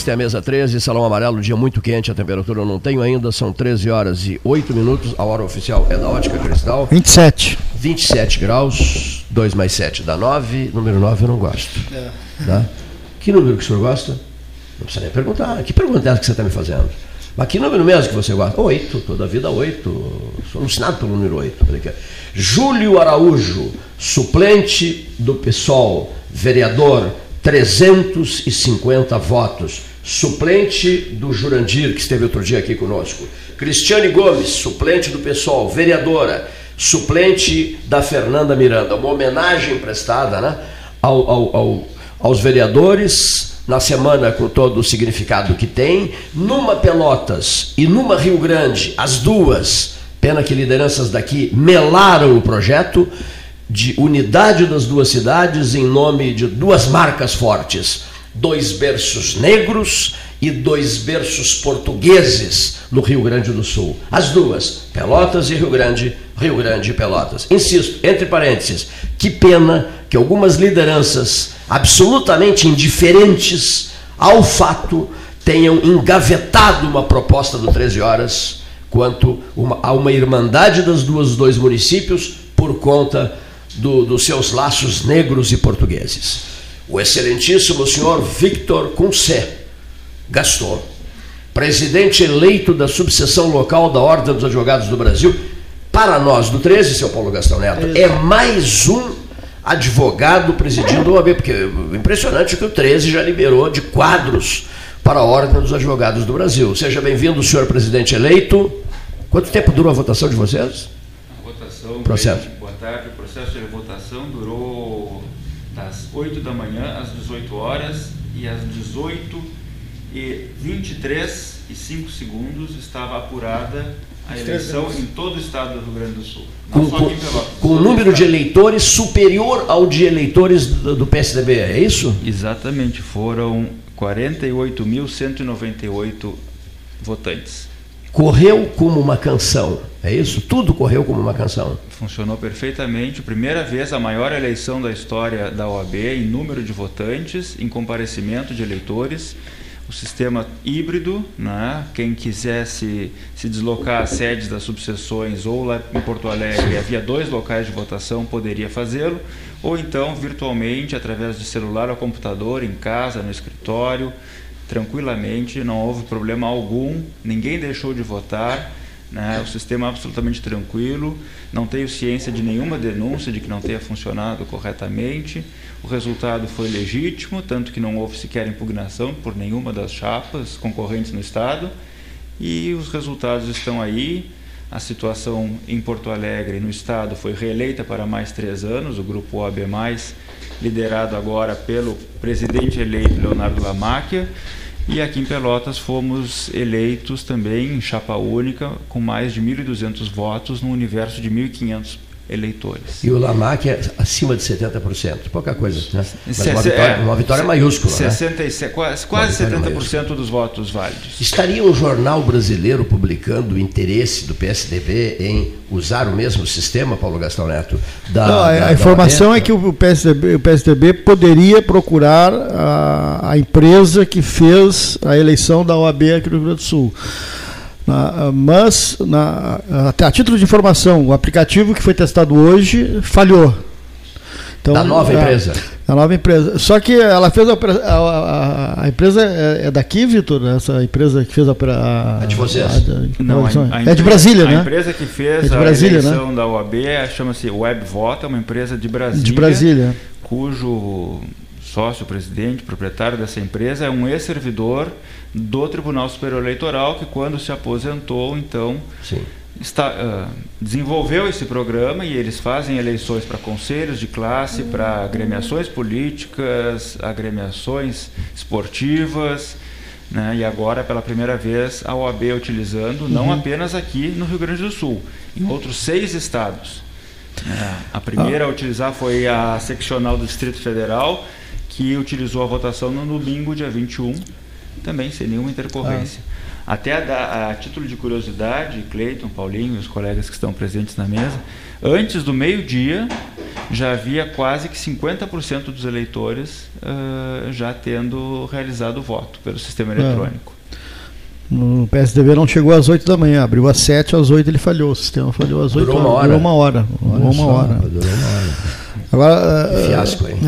esta é a mesa 13, Salão Amarelo, dia muito quente, a temperatura eu não tenho ainda, são 13 horas e 8 minutos, a hora oficial é da Ótica Cristal. 27. 27 graus, 2 mais 7 dá 9, número 9 eu não gosto. É. Tá? Que número que o senhor gosta? Não precisa nem perguntar. Que pergunta é essa que você está me fazendo? Mas que número mesmo que você gosta? Oito, toda a vida oito. Sou alucinado pelo número oito. Júlio Araújo, suplente do PSOL, vereador, 350 votos. Suplente do Jurandir, que esteve outro dia aqui conosco. Cristiane Gomes, suplente do PSOL, vereadora, suplente da Fernanda Miranda. Uma homenagem prestada né, ao, ao, ao, aos vereadores na semana com todo o significado que tem. Numa Pelotas e numa Rio Grande, as duas, pena que lideranças daqui melaram o projeto de unidade das duas cidades em nome de duas marcas fortes: dois berços negros e dois berços portugueses no Rio Grande do Sul. As duas, Pelotas e Rio Grande, Rio Grande e Pelotas. Insisto, entre parênteses, que pena que algumas lideranças absolutamente indiferentes ao fato tenham engavetado uma proposta do 13 horas quanto uma, a uma irmandade das duas dois municípios por conta do, dos seus laços negros e portugueses. O excelentíssimo senhor Victor Cuncé Gaston, presidente eleito da subseção local da Ordem dos Advogados do Brasil, para nós do 13, seu Paulo Gastão Neto, é mais um advogado presidindo o OAB, porque é impressionante que o 13 já liberou de quadros para a Ordem dos Advogados do Brasil. Seja bem-vindo, senhor presidente eleito. Quanto tempo durou a votação de vocês? A votação. Processo. Boa tarde. O processo de votação durou 8 da manhã às 18 horas e às 18 e 23 e 5 segundos estava apurada a eleição em todo o estado do Rio Grande do Sul. Com, com, com o número de eleitores superior ao de eleitores do, do PSDB, é isso? Exatamente, foram 48.198 votantes. Correu como uma canção, é isso? Tudo correu como uma canção. Funcionou perfeitamente. Primeira vez a maior eleição da história da OAB em número de votantes, em comparecimento de eleitores o sistema híbrido, né? quem quisesse se deslocar às sedes das subseções ou lá em Porto Alegre havia dois locais de votação, poderia fazê-lo, ou então virtualmente, através de celular ou computador, em casa, no escritório, tranquilamente, não houve problema algum, ninguém deixou de votar, né? o sistema é absolutamente tranquilo, não tenho ciência de nenhuma denúncia de que não tenha funcionado corretamente. O resultado foi legítimo, tanto que não houve sequer impugnação por nenhuma das chapas concorrentes no Estado. E os resultados estão aí. A situação em Porto Alegre, no Estado, foi reeleita para mais três anos. O grupo OAB, liderado agora pelo presidente eleito Leonardo Lamáquia. E aqui em Pelotas fomos eleitos também em chapa única, com mais de 1.200 votos, num universo de 1.500 eleitores. E o Lamac é acima de 70%, pouca coisa, né? Mas uma vitória, uma vitória maiúscula. 67, né? quase, quase 70% maiúscula. dos votos válidos. Estaria um jornal brasileiro publicando o interesse do PSDB em usar o mesmo sistema, Paulo Gastão Neto? Da, Não, a, da, a informação é que o PSDB, o PSDB poderia procurar a, a empresa que fez a eleição da OAB aqui no Rio Grande do Sul. Na, mas, na, até a título de informação, o aplicativo que foi testado hoje falhou. Então, da nova a, empresa. A nova empresa. Só que ela fez a, a, a empresa é, é daqui, Vitor? Essa empresa que fez a. A, de vocês? Não, é de Brasília, né? A empresa que fez é de Brasília, a né? eleição né? da OAB chama-se WebVota, uma empresa de Brasília. De Brasília. Cujo sócio, presidente, proprietário dessa empresa, é um ex-servidor do Tribunal Superior Eleitoral que, quando se aposentou, então está, uh, desenvolveu esse programa e eles fazem eleições para conselhos de classe, para agremiações políticas, agremiações esportivas. Né? E agora, pela primeira vez, a OAB utilizando, não uhum. apenas aqui no Rio Grande do Sul, em outros seis estados. É, a primeira ah. a utilizar foi a seccional do Distrito Federal, que utilizou a votação no domingo, dia 21, também sem nenhuma intercorrência. Ah. Até a, a, título de curiosidade, Cleiton, Paulinho e os colegas que estão presentes na mesa, antes do meio-dia, já havia quase que 50% dos eleitores uh, já tendo realizado o voto pelo sistema é. eletrônico. No PSDB não chegou às 8 da manhã, abriu às 7, às 8 ele falhou. O sistema falhou às 8 Durou uma hora. Durou uma hora. Durou uma hora. Durou uma hora. Agora, Fiasco, hein?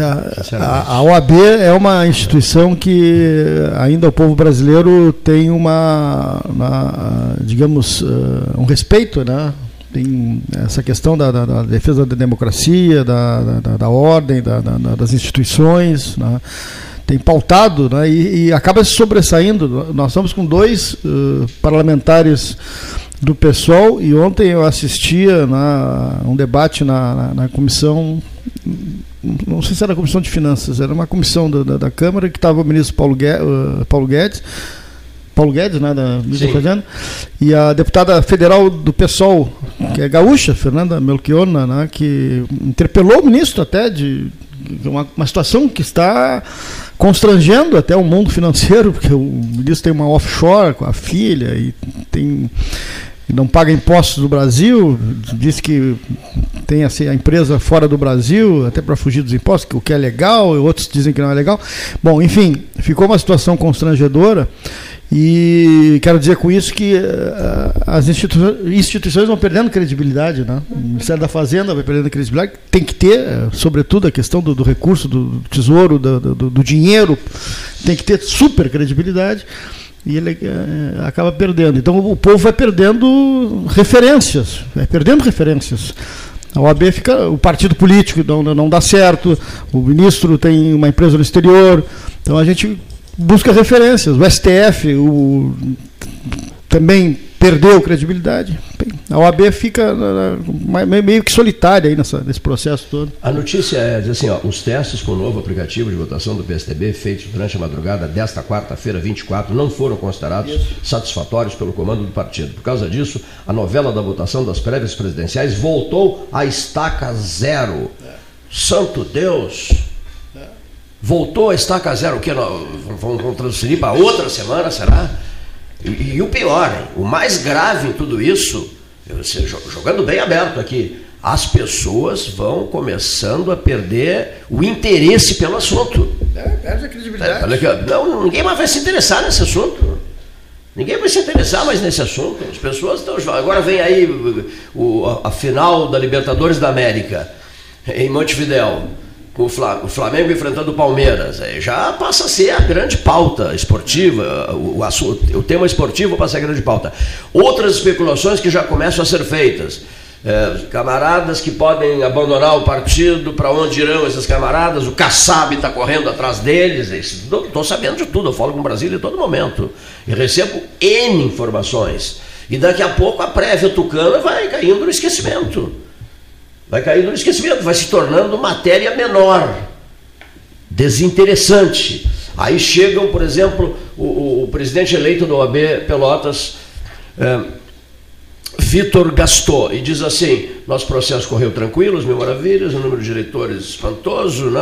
A, a, OAB é uma instituição que ainda o povo brasileiro tem uma, uma digamos, um respeito, né? Tem essa questão da, da, da defesa da democracia, da, da, da ordem, das instituições, né? tem pautado né, e, e, acaba se sobressaindo. Nós estamos com dois uh, parlamentares do PSOL e ontem eu assistia na, um debate na, na, na, comissão, não sei se era a comissão de finanças, era uma comissão da, da, da Câmara que estava o ministro Paulo Guedes, uh, Paulo Guedes Paulo Guedes, né, da Fazenda, e a deputada federal do PSOL, que é gaúcha, Fernanda Melchiona, né, que interpelou o ministro até de uma, uma situação que está constrangendo até o mundo financeiro, porque o ministro tem uma offshore com a filha e tem não paga impostos do Brasil, diz que tem assim, a empresa fora do Brasil, até para fugir dos impostos, o que é legal, outros dizem que não é legal. Bom, enfim, ficou uma situação constrangedora. E quero dizer com isso que uh, as instituições vão perdendo credibilidade. Né? O Ministério da Fazenda vai perdendo credibilidade. Tem que ter, uh, sobretudo, a questão do, do recurso, do tesouro, do, do, do, dinheiro, tem que ter super credibilidade. E ele uh, acaba perdendo. Então o povo vai perdendo referências, vai perdendo referências. A OAB fica, o partido político não, não dá certo, o ministro tem uma empresa no exterior. Então a gente busca referências. O STF o, também perdeu credibilidade. A OAB fica meio que solitária aí nessa, nesse processo todo. A notícia é assim, ó, os testes com o novo aplicativo de votação do PSDB feitos durante a madrugada desta quarta-feira, 24, não foram considerados Isso. satisfatórios pelo comando do partido. Por causa disso, a novela da votação das prévias presidenciais voltou à estaca zero. É. Santo Deus! Voltou a estaca zero, o que? Vamos transferir para outra semana, será? E, e, o pior, hein? o mais grave em tudo isso, você, jogando bem aberto aqui, as pessoas vão começando a perder o interesse pelo assunto. É, perde a credibilidade. É, não, ninguém mais vai se interessar nesse assunto. Ninguém vai se interessar mais nesse assunto. As pessoas estão. Agora vem aí o, a, a final da Libertadores da América, em Montevidéu o Flamengo enfrentando o Palmeiras. Já passa a ser a grande pauta esportiva, o, o tema esportivo passa a ser a grande pauta. Outras especulações que já começam a ser feitas. É, camaradas que podem abandonar o partido, para onde irão esses camaradas? O Kassab está correndo atrás deles. Estou sabendo de tudo, eu falo com o Brasil em todo momento. E recebo N informações. E daqui a pouco a prévia tucana vai caindo no esquecimento vai cair no esquecimento, vai se tornando matéria menor, desinteressante. Aí chegam, por exemplo, o, o presidente eleito da OAB Pelotas, é, Vitor Gastou, e diz assim: nosso processo correu tranquilo, as mil maravilhas, o número de eleitores espantoso, né?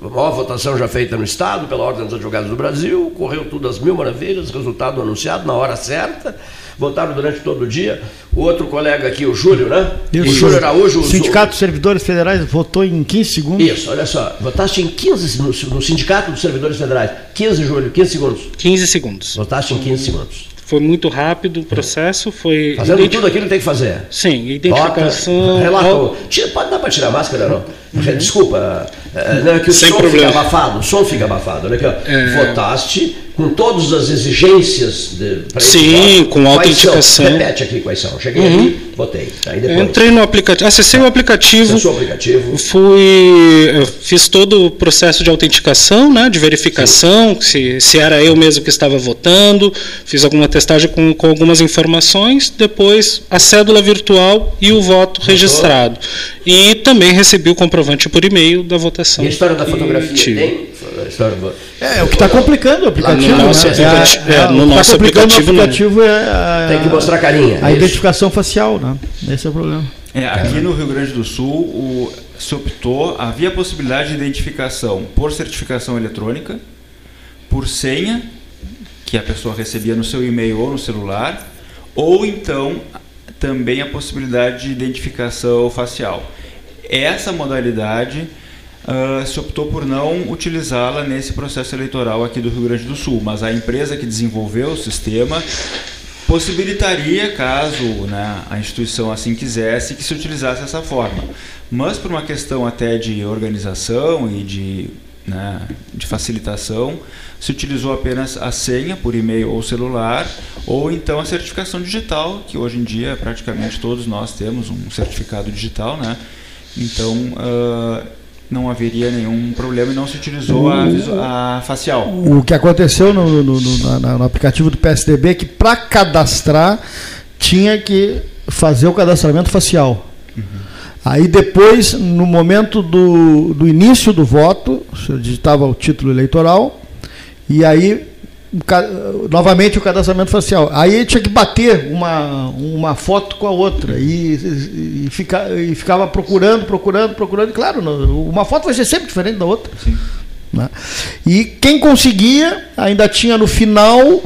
a maior votação já feita no Estado, pela Ordem dos Advogados do Brasil, correu tudo às mil maravilhas, resultado anunciado na hora certa votaram durante todo o dia. O outro colega aqui, o Júlio, né? Isso. O Júlio Araújo. O Sindicato dos Servidores Federais votou em 15 segundos. Isso, olha só. Votaste em 15 no, no Sindicato dos Servidores Federais. 15, Júlio, 15 segundos. 15 segundos. Votaste em 15 segundos. Foi muito rápido o processo, foi... Fazendo identif... tudo aquilo que tem que fazer. Sim, identificação... relato. Tira, pode dar para tirar a máscara, não? Uhum. Desculpa, é, não é que o Sem som problema. fica abafado, o som fica abafado. Olha aqui, ó. É... Votaste com todas as exigências. De, Sim, com autenticação. Repete aqui quais são. Cheguei uhum. aqui, votei. Aí depois. Entrei no aplicativo, acessei o aplicativo. Acessou o aplicativo. Fui, fiz todo o processo de autenticação, né, de verificação, se, se era eu mesmo que estava votando. Fiz alguma testagem com, com algumas informações. Depois a cédula virtual e o voto Votou. registrado. E também recebi o comprovante por e-mail da votação. E a história da fotografia tem? É, é, o que está complicando o aplicativo. No nosso, né? aplicativo, é, é, no nosso aplicativo, aplicativo é a, tem que mostrar carinha. A identificação facial, né? Esse é o problema. É, aqui no Rio Grande do Sul o, se optou, havia possibilidade de identificação por certificação eletrônica, por senha, que a pessoa recebia no seu e-mail ou no celular, ou então também a possibilidade de identificação facial Essa modalidade uh, se optou por não utilizá-la nesse processo eleitoral aqui do Rio Grande do Sul, mas a empresa que desenvolveu o sistema possibilitaria, caso né, a instituição assim quisesse, que se utilizasse essa forma. Mas por uma questão até de organização e de, né, de facilitação, se utilizou apenas a senha por e-mail ou celular, ou então a certificação digital, que hoje em dia praticamente todos nós temos um certificado digital, né? Então uh, não haveria nenhum problema e não se utilizou a, a facial. O que aconteceu no, no, no, no aplicativo do PSDB é que para cadastrar tinha que fazer o cadastramento facial. Uhum. Aí depois, no momento do, do início do voto, você digitava o título eleitoral, e aí novamente o cadastramento facial. Aí tinha que bater uma, uma foto com a outra e, e, fica, e ficava procurando, procurando, procurando. E claro, uma foto vai ser sempre diferente da outra. Né? E quem conseguia ainda tinha no final,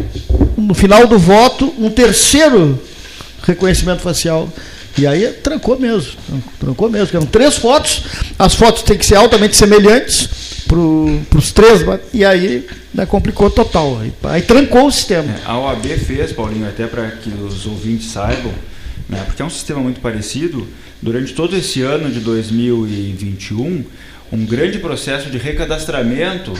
no final do voto, um terceiro reconhecimento facial. E aí trancou mesmo, trancou mesmo. Eram três fotos, as fotos têm que ser altamente semelhantes para os três, e aí né, complicou total. Aí, aí trancou o sistema. É, a OAB fez, Paulinho, até para que os ouvintes saibam, né, porque é um sistema muito parecido, durante todo esse ano de 2021, um grande processo de recadastramento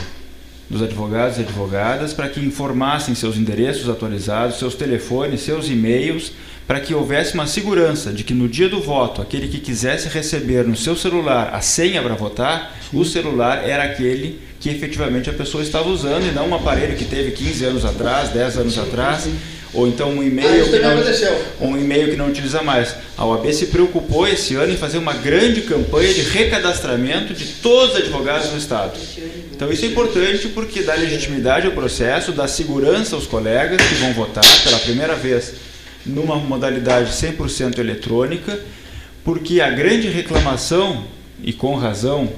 dos advogados e advogadas para que informassem seus endereços atualizados, seus telefones, seus e-mails, para que houvesse uma segurança de que no dia do voto, aquele que quisesse receber no seu celular a senha para votar, Sim. o celular era aquele que efetivamente a pessoa estava usando e não um aparelho que teve 15 anos atrás, 10 anos atrás, ou então um e-mail ah, que, não, um e-mail que não utiliza mais. A OAB se preocupou esse ano em fazer uma grande campanha de recadastramento de todos os advogados do Estado. Então isso é importante porque dá legitimidade ao processo, dá segurança aos colegas que vão votar pela primeira vez numa modalidade 100% eletrônica, porque a grande reclamação, e com razão,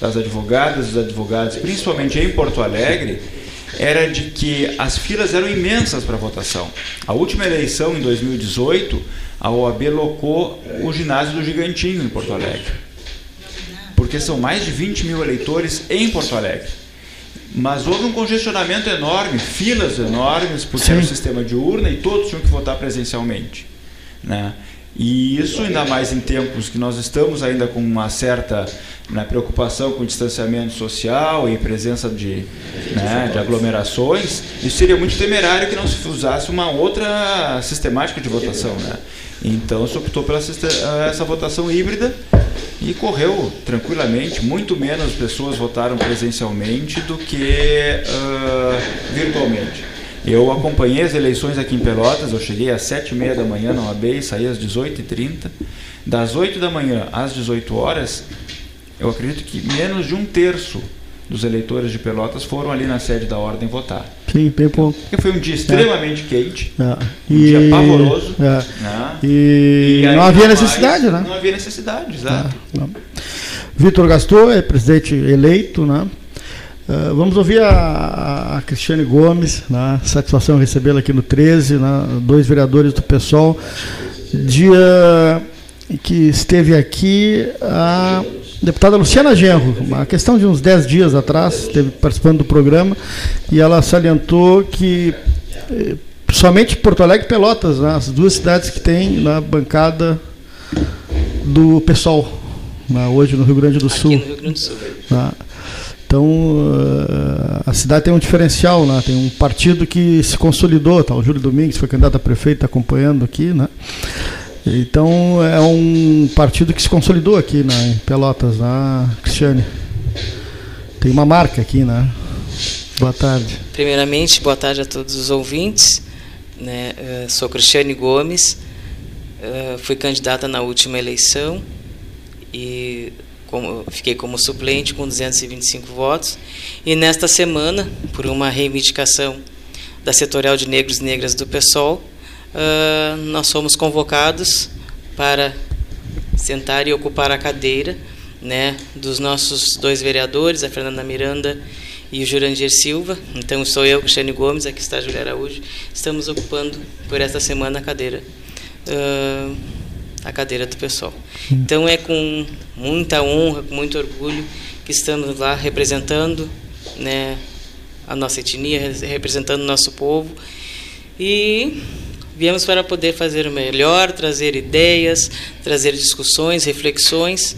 das advogadas e dos advogados, principalmente em Porto Alegre, era de que as filas eram imensas para votação. A última eleição, em 2018, a OAB locou o ginásio do Gigantinho em Porto Alegre. Porque são mais de 20 mil eleitores em Porto Alegre. Mas houve um congestionamento enorme, filas enormes, porque Sim. era um sistema de urna e todos tinham que votar presencialmente. Né? E isso, ainda mais em tempos que nós estamos ainda com uma certa né, preocupação com o distanciamento social e presença de, né, de aglomerações, isso seria muito temerário que não se usasse uma outra sistemática de votação. Né? Então se optou pela essa votação híbrida e correu tranquilamente. Muito menos pessoas votaram presencialmente do que uh, virtualmente. Eu acompanhei as eleições aqui em Pelotas, eu cheguei às sete e meia da manhã na OAB e saí às 18h30. Das 8 da manhã às 18 horas, eu acredito que menos de um terço dos eleitores de Pelotas foram ali na sede da ordem votar. Sim, bem pouco. Porque foi um dia extremamente é. quente, é. um e... dia pavoroso. É. Né? E, e não havia necessidade, né? Não havia necessidade, exato. É, Vitor Gastor é presidente eleito, né? Uh, vamos ouvir a, a Cristiane Gomes, né? satisfação recebê-la aqui no 13, né? dois vereadores do PSOL. Dia que esteve aqui a deputada Luciana Genro, uma questão de uns 10 dias atrás, esteve participando do programa, e ela salientou que eh, somente Porto Alegre e Pelotas, né, as duas cidades que tem na bancada do PSOL, né, hoje no Rio Grande do Sul. Aqui no Rio Grande do Sul. Né. Então, uh, a cidade tem um diferencial, né? tem um partido que se consolidou, tá? o Júlio Domingues foi candidato a prefeito, está acompanhando aqui, né? Então é um partido que se consolidou aqui na em Pelotas, né, Cristiane. Tem uma marca aqui, né? Boa tarde. Primeiramente, boa tarde a todos os ouvintes. Né? Eu sou Cristiane Gomes, fui candidata na última eleição e como, fiquei como suplente com 225 votos. E nesta semana, por uma reivindicação da setorial de negros e negras do PSOL, uh, nós fomos convocados para sentar e ocupar a cadeira né, dos nossos dois vereadores, a Fernanda Miranda e o Jurandir Silva. Então, sou eu, Cristiane Gomes, aqui está a Julia Araújo. Estamos ocupando por esta semana a cadeira uh, a cadeira do pessoal. Então é com muita honra, com muito orgulho que estamos lá representando, né, a nossa etnia, representando o nosso povo e viemos para poder fazer o melhor, trazer ideias, trazer discussões, reflexões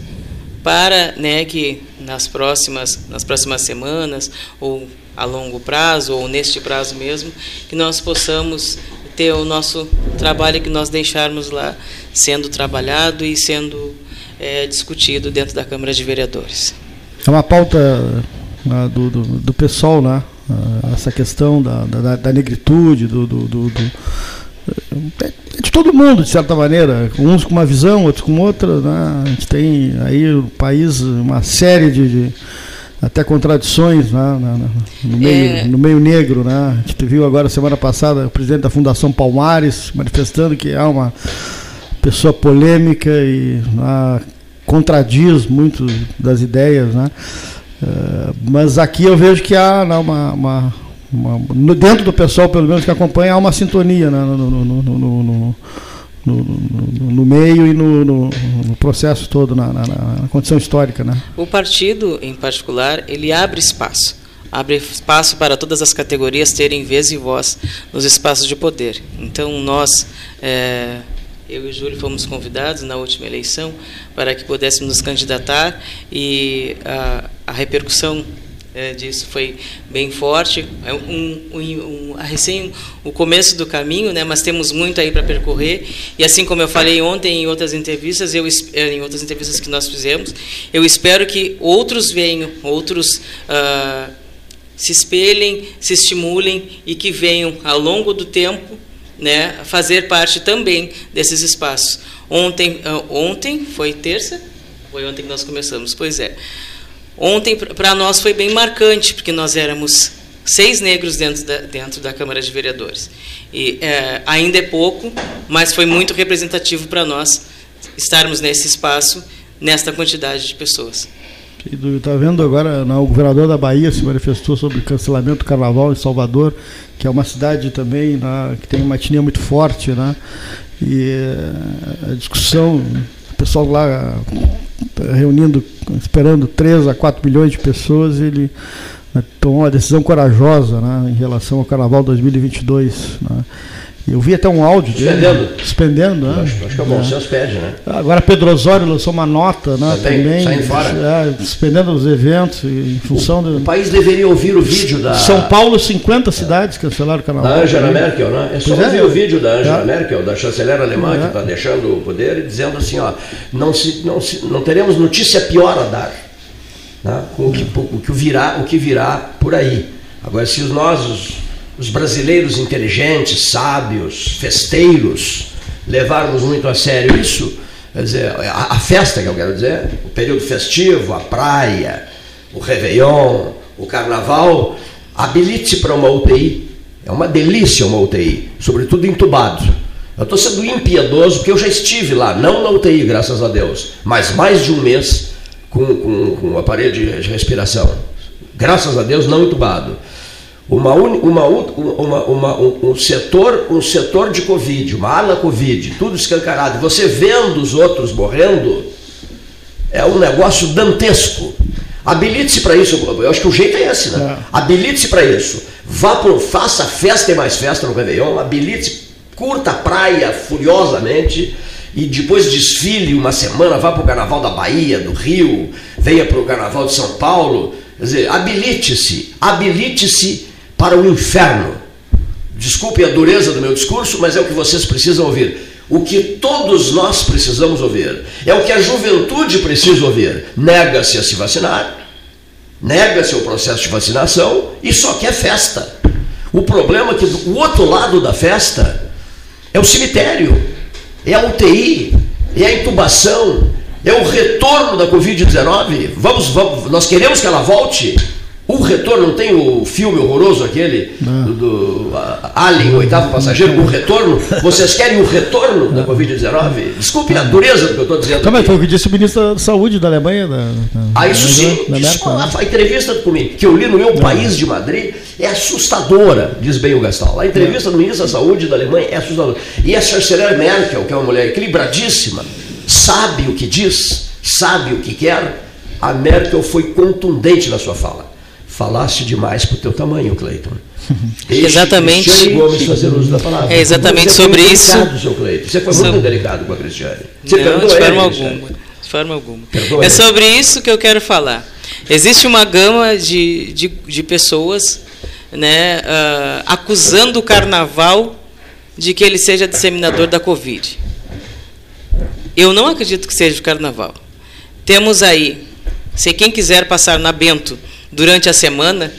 para, né, que nas próximas nas próximas semanas ou a longo prazo ou neste prazo mesmo, que nós possamos ter o nosso trabalho que nós deixarmos lá sendo trabalhado e sendo é, discutido dentro da Câmara de Vereadores. É uma pauta uh, do, do, do, pessoal, né? Uh, essa questão da, da, da negritude, do, do, do, do é, é de todo mundo, de certa maneira, uns com uma visão, outros com outra. Né? A gente tem aí no país uma série de, de até contradições né, no, meio, é... no meio negro. Né? A gente viu agora, semana passada, o presidente da Fundação Palmares manifestando que é uma pessoa polêmica e né, contradiz muito das ideias. Né? Uh, mas aqui eu vejo que há né, uma, uma, uma, dentro do pessoal, pelo menos que acompanha, há uma sintonia né, no, no, no no, meio e no processo todo, na, na, na, condição histórica. Né? O partido, em particular, ele abre espaço. Abre espaço para todas as categorias terem vez e voz nos espaços de poder. Então, nós, é, eu e Júlio, fomos convidados na última eleição para que pudéssemos nos candidatar e a, a repercussão é, disso foi bem forte. É um, um, um, recém o começo do caminho, né? Mas temos muito aí para percorrer. E assim como eu falei ontem em outras entrevistas, eu é, em outras entrevistas que nós fizemos, eu espero que outros venham, outros uh, se espelhem, se estimulem e que venham ao longo do tempo, né? Fazer parte também desses espaços. Ontem, uh, ontem foi terça, foi ontem que nós começamos. Pois é. Ontem, para nós, foi bem marcante, porque nós éramos seis negros dentro da, dentro da Câmara de Vereadores. E é, ainda é pouco, mas foi muito representativo para nós estarmos nesse espaço, nesta quantidade de pessoas. Está vendo agora, não, o governador da Bahia se manifestou sobre o cancelamento do carnaval em Salvador, que é uma cidade também né, que tem uma etnia muito forte, né? E eh, a discussão, o pessoal lá reunindo, esperando 3 a 4 milhões de pessoas, ele né, tomou uma decisão corajosa né, em relação ao Carnaval 2022. Né. Eu vi até um áudio dele. Suspendendo. Né? Acho, acho, que é o bom é. senso pede, né? Agora Pedro Osório lançou uma nota né, também. Saindo fora. É, suspendendo os eventos em função o, do. O país deveria ouvir o vídeo da. São Paulo, 50 cidades cancelaram o carnaval. Da Angela Merkel, né? É só pois ouvir é. o vídeo da Angela é. Merkel, da chanceler alemã, que está deixando o poder, e dizendo assim: ó, não, se, não, se, não teremos notícia pior a dar. Né, com o que, o, que virá, o que virá por aí. Agora, se nós, os, os brasileiros inteligentes, sábios, festeiros, levarmos muito a sério isso, quer dizer, a, a, festa que eu quero dizer, o período festivo, a praia, o Réveillon, o Carnaval, habilite para uma UTI. É uma delícia uma UTI, sobretudo entubado. Eu estou sendo impiedoso porque eu já estive lá, não na UTI, graças a Deus, mas mais de um mês com, com, com aparelho de, de respiração. Graças a Deus, não entubado uma, uma, uma, uma, um, setor, um setor de Covid, uma ala Covid, tudo escancarado, você vendo os outros morrendo, é um negócio dantesco. Habilite-se para isso. Eu acho que o jeito é esse, né? É. Habilite-se para isso. Vá por, faça festa e mais festa no Réveillon, habilite-se, curta a praia furiosamente e depois desfile uma semana, vá para o Carnaval da Bahia, do Rio, venha para o Carnaval de São Paulo. Quer dizer, habilite-se, habilite-se para o inferno. Desculpe a dureza do meu discurso, mas é o que vocês precisam ouvir. O que todos nós precisamos ouvir. É o que a juventude precisa ouvir. Nega-se a se vacinar, nega-se o processo de vacinação e só quer festa. O problema é que o outro lado da festa é o cemitério, é a UTI, é a intubação, é o retorno da Covid-19. Vamos, vamos, nós queremos que ela volte. O retorno, não tem o filme horroroso aquele do, do Alien, o oitavo passageiro, o retorno? Vocês querem o retorno da Covid-19? Desculpe a dureza do que eu estou dizendo. Também foi o que disse o ministro da Saúde da Alemanha. Da, da, ah, isso sim. Da isso, né? a, entrevista comigo, que eu li no meu país de Madrid é assustadora, diz bem o Gastal. A entrevista do ministro da Saúde da Alemanha é assustadora. E a chanceler Merkel, que é uma mulher equilibradíssima, sabe o que diz, sabe o que quer, a Merkel foi contundente na sua fala. Falaste demais para o teu tamanho, Cleiton. exatamente. Gomes fazer uso da palavra. É exatamente Você sobre isso. Delicado, seu Cleiton. Você foi muito Sobre- delicado com a Cristiane. Você Não, de ele, forma Cristiane? alguma. De forma alguma. Perdoa É ele. sobre isso que eu quero falar. Existe uma gama de, de, de pessoas né, ah, acusando o carnaval de que ele seja disseminador da Covid. Eu não acredito que seja o carnaval. Temos aí, se quem quiser passar na Bento durante a semana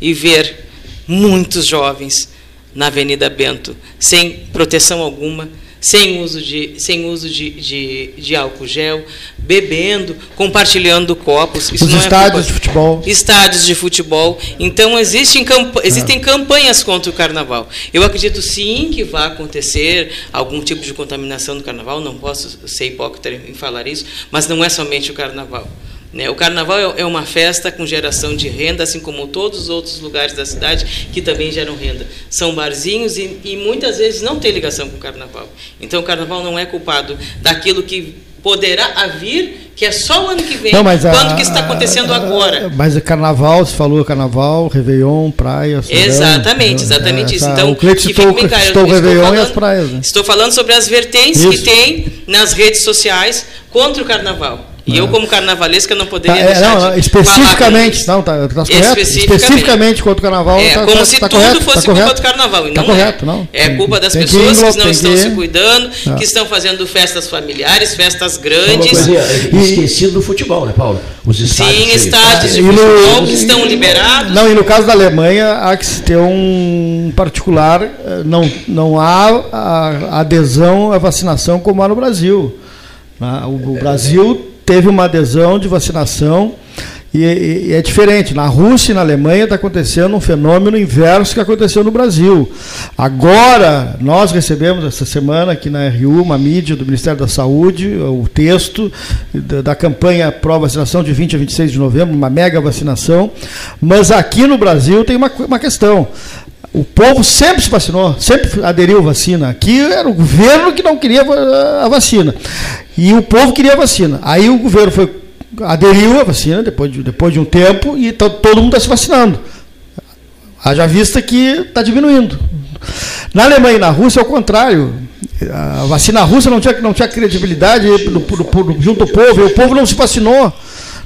e ver muitos jovens na Avenida Bento sem proteção alguma, sem uso de, sem uso de, de, de álcool gel, bebendo, compartilhando copos. Isso Os é estádios culpa- de futebol. estádios de futebol. Então existem, campa- existem campanhas contra o carnaval. Eu acredito sim que vai acontecer algum tipo de contaminação no carnaval. Não posso ser hipócrita em falar isso, mas não é somente o carnaval. Né? O carnaval é- é uma festa com geração de renda, assim como todos os outros lugares da cidade que também geram renda. São barzinhos e, e muitas vezes não tem ligação com o carnaval. Então o carnaval não é culpado daquilo que poderá vir, que é só o ano que vem, Não, mas a- quando que está acontecendo a- agora. Mas é carnaval, você falou carnaval, Réveillon, praia. serão, Exatamente, exatamente isso. Essa- Então, o que citou, bem claro, o Réveillon e falando- as praias. Né? Estou falando sobre as vertentes que Isso. tem nas redes sociais contra o carnaval. E eu, como carnavalesca, não Tá, poderia é, deixar não, de especificamente, com não, tá, tá correto? Especificamente. Contra o carnaval. É, tá, como tá- se tá tudo correto, fosse tá culpa correto. do carnaval. E Tá não correto, é. não. É Tem- culpa das tem que pessoas que, englo- não estão que- se cuidando, Ah. que estão fazendo festas familiares, festas grandes. coisinha, E- esquecido do futebol, né, Paulo? Os estádios. Sim, estádios de E no- futebol que estão liberados. Não, e no caso da Alemanha, há que se ter um particular, eh, não, não há a adesão à vacinação como há no Brasil. O, o Brasil teve uma adesão de vacinação e, e- é diferente. Na Rússia e na Alemanha está acontecendo um fenômeno inverso que aconteceu no Brasil. Agora, nós recebemos essa semana aqui na RU uma mídia do Ministério da Saúde, o texto da, da campanha pró-vacinação de 20 a 26 de novembro, uma mega vacinação. Mas aqui no Brasil tem uma, uma questão. O povo sempre se vacinou, sempre aderiu à vacina. Aqui era o governo que não queria va- a vacina. E o povo queria a vacina. Aí o governo foi, aderiu à vacina depois de, depois de um tempo e to- todo mundo está se vacinando. Haja vista que está diminuindo. Na Alemanha e na Rússia, é o contrário. A vacina russa não tinha, não tinha credibilidade junto ao povo, e o povo não se vacinou.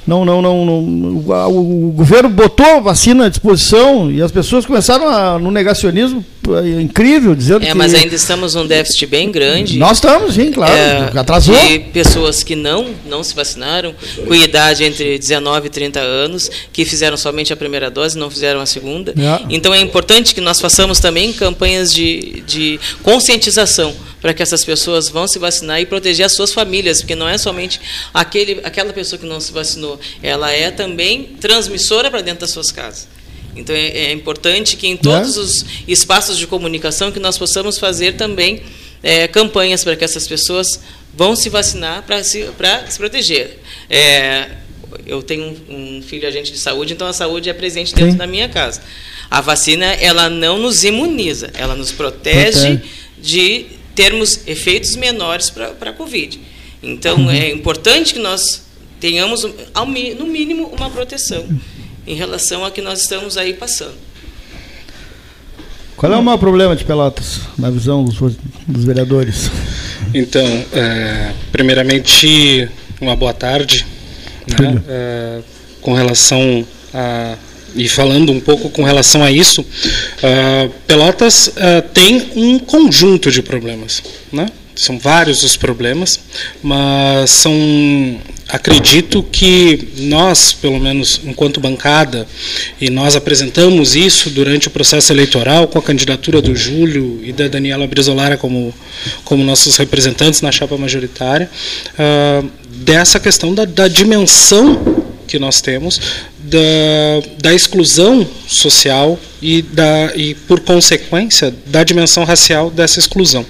Não, não, não, não- o, governo botou a vacina à disposição e as pessoas começaram a, no negacionismo é, incrível, dizendo É, que. mas ainda estamos num déficit bem grande. Nós estamos, sim, claro. é, atrasou. de pessoas que não, não se vacinaram, com idade entre 19 e 30 anos, que fizeram somente a primeira dose, não fizeram a segunda. É. Então é importante que nós façamos também campanhas de, de conscientização para que essas pessoas vão se vacinar e proteger as suas famílias, porque não é somente aquele, aquela pessoa que não se vacinou, ela é também transmissora para dentro das suas casas. Então é, é importante que em todos os espaços de comunicação que nós possamos fazer também é, campanhas para que essas pessoas vão se vacinar para se, se proteger. É, eu tenho um, um filho agente de saúde, então a saúde é presente dentro Sim. da minha casa. A vacina ela não nos imuniza, ela nos protege Protege. de termos efeitos menores para a Covid. Então Uhum. é importante que nós tenhamos, ao no mínimo, uma proteção em relação a que nós estamos aí passando. Qual é o maior problema de Pelotas, na visão dos, dos vereadores? Então, é, primeiramente, uma boa tarde. Né, é, com relação a. E falando um pouco com relação a isso, ah, Pelotas ah, tem um conjunto de problemas. Né? São vários os problemas, mas são. Acredito que nós, pelo menos enquanto bancada, e nós apresentamos isso durante o processo eleitoral com a candidatura do Júlio e da Daniela Brizolara como, como nossos representantes na chapa majoritária, ah, dessa questão da, da dimensão que nós temos da, da exclusão social e, da, e, por consequência, da dimensão racial dessa exclusão.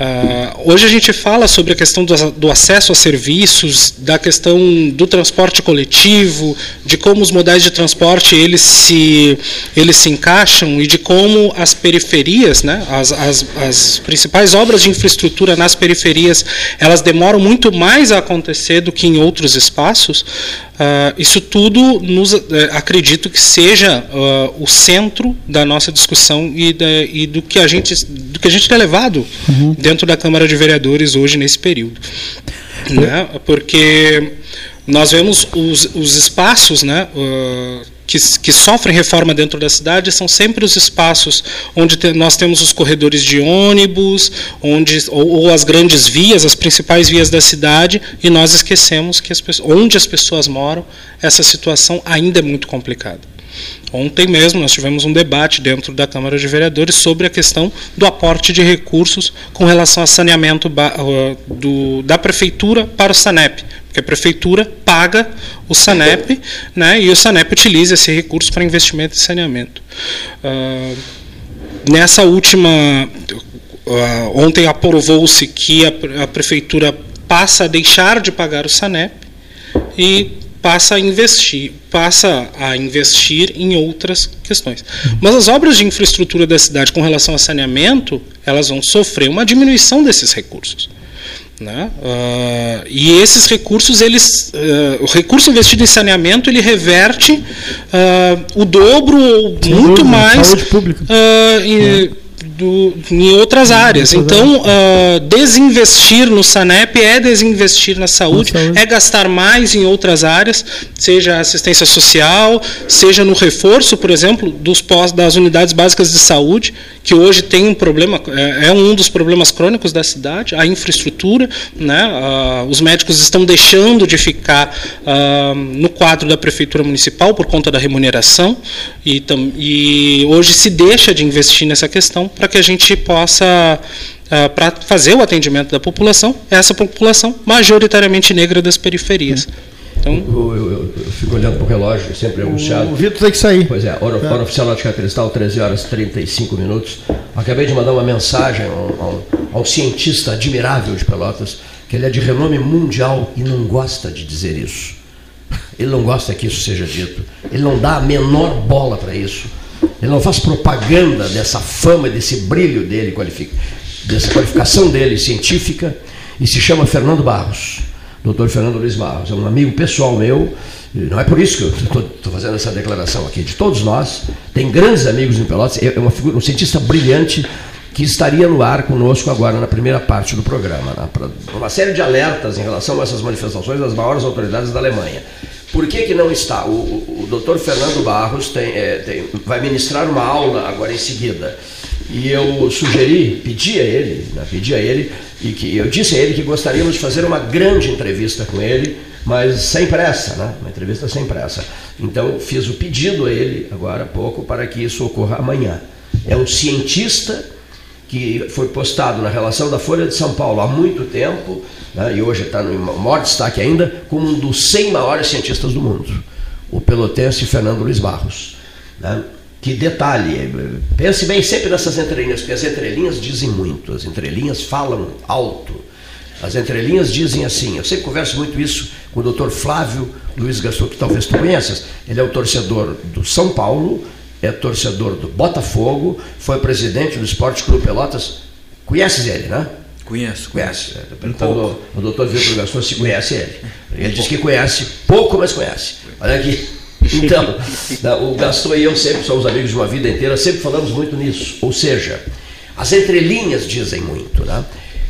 Uh, hoje a gente fala sobre a questão do, do, acesso a serviços, da questão do transporte coletivo, de como os modais de transporte eles se, eles se encaixam e de como as periferias, né, as, as, as principais obras de infraestrutura nas periferias, elas demoram muito mais a acontecer do que em outros espaços. Uh, isso tudo nos, uh, acredito que seja uh, o centro da nossa discussão e, da, e, do que a gente do que a gente tem levado uhum. dentro da Câmara de Vereadores hoje nesse período, né? Porque nós vemos os, os espaços, né? Uh, que, que, sofrem reforma dentro da cidade são sempre os espaços onde te, nós temos os corredores de ônibus, onde, ou, ou, as grandes vias, as principais vias da cidade, e nós esquecemos que as, onde as pessoas moram, essa situação ainda é muito complicada. Ontem mesmo nós tivemos um debate dentro da Câmara de Vereadores sobre a questão do aporte de recursos com relação ao saneamento do, da prefeitura para o SANEP, porque a prefeitura paga o SANEP né, e o SANEP utiliza esse recurso para investimento em saneamento. Uh, nessa última. Uh, ontem aprovou-se que a, a prefeitura passa a deixar de pagar o SANEP e passa a investir, passa a investir em outras questões. Mas as obras de infraestrutura da cidade com relação a saneamento, elas vão sofrer uma diminuição desses recursos. Né? Uh, e esses recursos, eles, uh, o recurso investido em saneamento, ele reverte uh, o dobro ou muito mais saúde pública. Em, do, em outras áreas. Então, uh, desinvestir no SANEP é desinvestir na saúde, na saúde, é gastar mais em outras áreas, seja assistência social, seja no reforço, por exemplo, dos pós, das unidades básicas de saúde, que hoje tem um problema, é, é um dos problemas crônicos da cidade, a infraestrutura. Né? Uh, os médicos estão deixando de ficar uh, no quadro da prefeitura municipal por conta da remuneração, e, e hoje se deixa de investir nessa questão para que a gente possa Uh, para fazer o atendimento da população, essa população majoritariamente negra das periferias. Então, eu, eu, eu fico olhando para o relógio, sempre anunciado. O Vitor tem que sair. Pois é, hora, hora oficial Ótica Cristal, 13 horas e 35 minutos. Acabei de mandar uma mensagem a um, a um cientista admirável de Pelotas, que ele é de renome mundial e não gosta de dizer isso. Ele não gosta que isso seja dito. Ele não dá a menor bola para isso. Ele não faz propaganda dessa fama, desse brilho dele, dessa qualificação dele científica, e se chama Fernando Barros, doutor Fernando Luiz Barros. É um amigo pessoal meu, não é por isso que eu estou fazendo essa declaração aqui. De todos nós, tem grandes amigos em Pelotas, é uma figura, um cientista brilhante que estaria no ar conosco agora na primeira parte do programa. Né? Uma série de alertas em relação a essas manifestações das maiores autoridades da Alemanha. Por que, que não está? O, o, o doutor Fernando Barros tem, é, tem, vai ministrar uma aula agora em seguida. E eu sugeri, pedi a ele, né, pedi a ele, e que eu disse a ele que gostaríamos de fazer uma grande entrevista com ele, mas sem pressa, né? Uma entrevista sem pressa. Então fiz o pedido a ele agora há pouco para que isso ocorra amanhã. É um cientista que foi postado na relação da Folha de São Paulo há muito tempo, né, e hoje está no maior destaque ainda, como um dos 100 maiores cientistas do mundo, o pelotense Fernando Luiz Barros. Né? Que detalhe, pense bem sempre nessas entrelinhas, porque as entrelinhas dizem muito, as entrelinhas falam alto. As entrelinhas dizem assim, eu sempre converso muito isso com o doutor Flávio Luiz Gaston, que talvez tu conheças, ele é o torcedor do São Paulo, é torcedor do Botafogo, foi presidente do Esporte Clube Pelotas. Conheces ele, né? Conheço. Conhece. Estou perguntando o doutor Vitor Gaston se conhece ele. Ele um diz que conhece pouco, mas conhece. Olha aqui. Então, o Gaston e eu sempre somos amigos de uma vida inteira, sempre falamos muito nisso. Ou seja, as entrelinhas dizem muito. Né?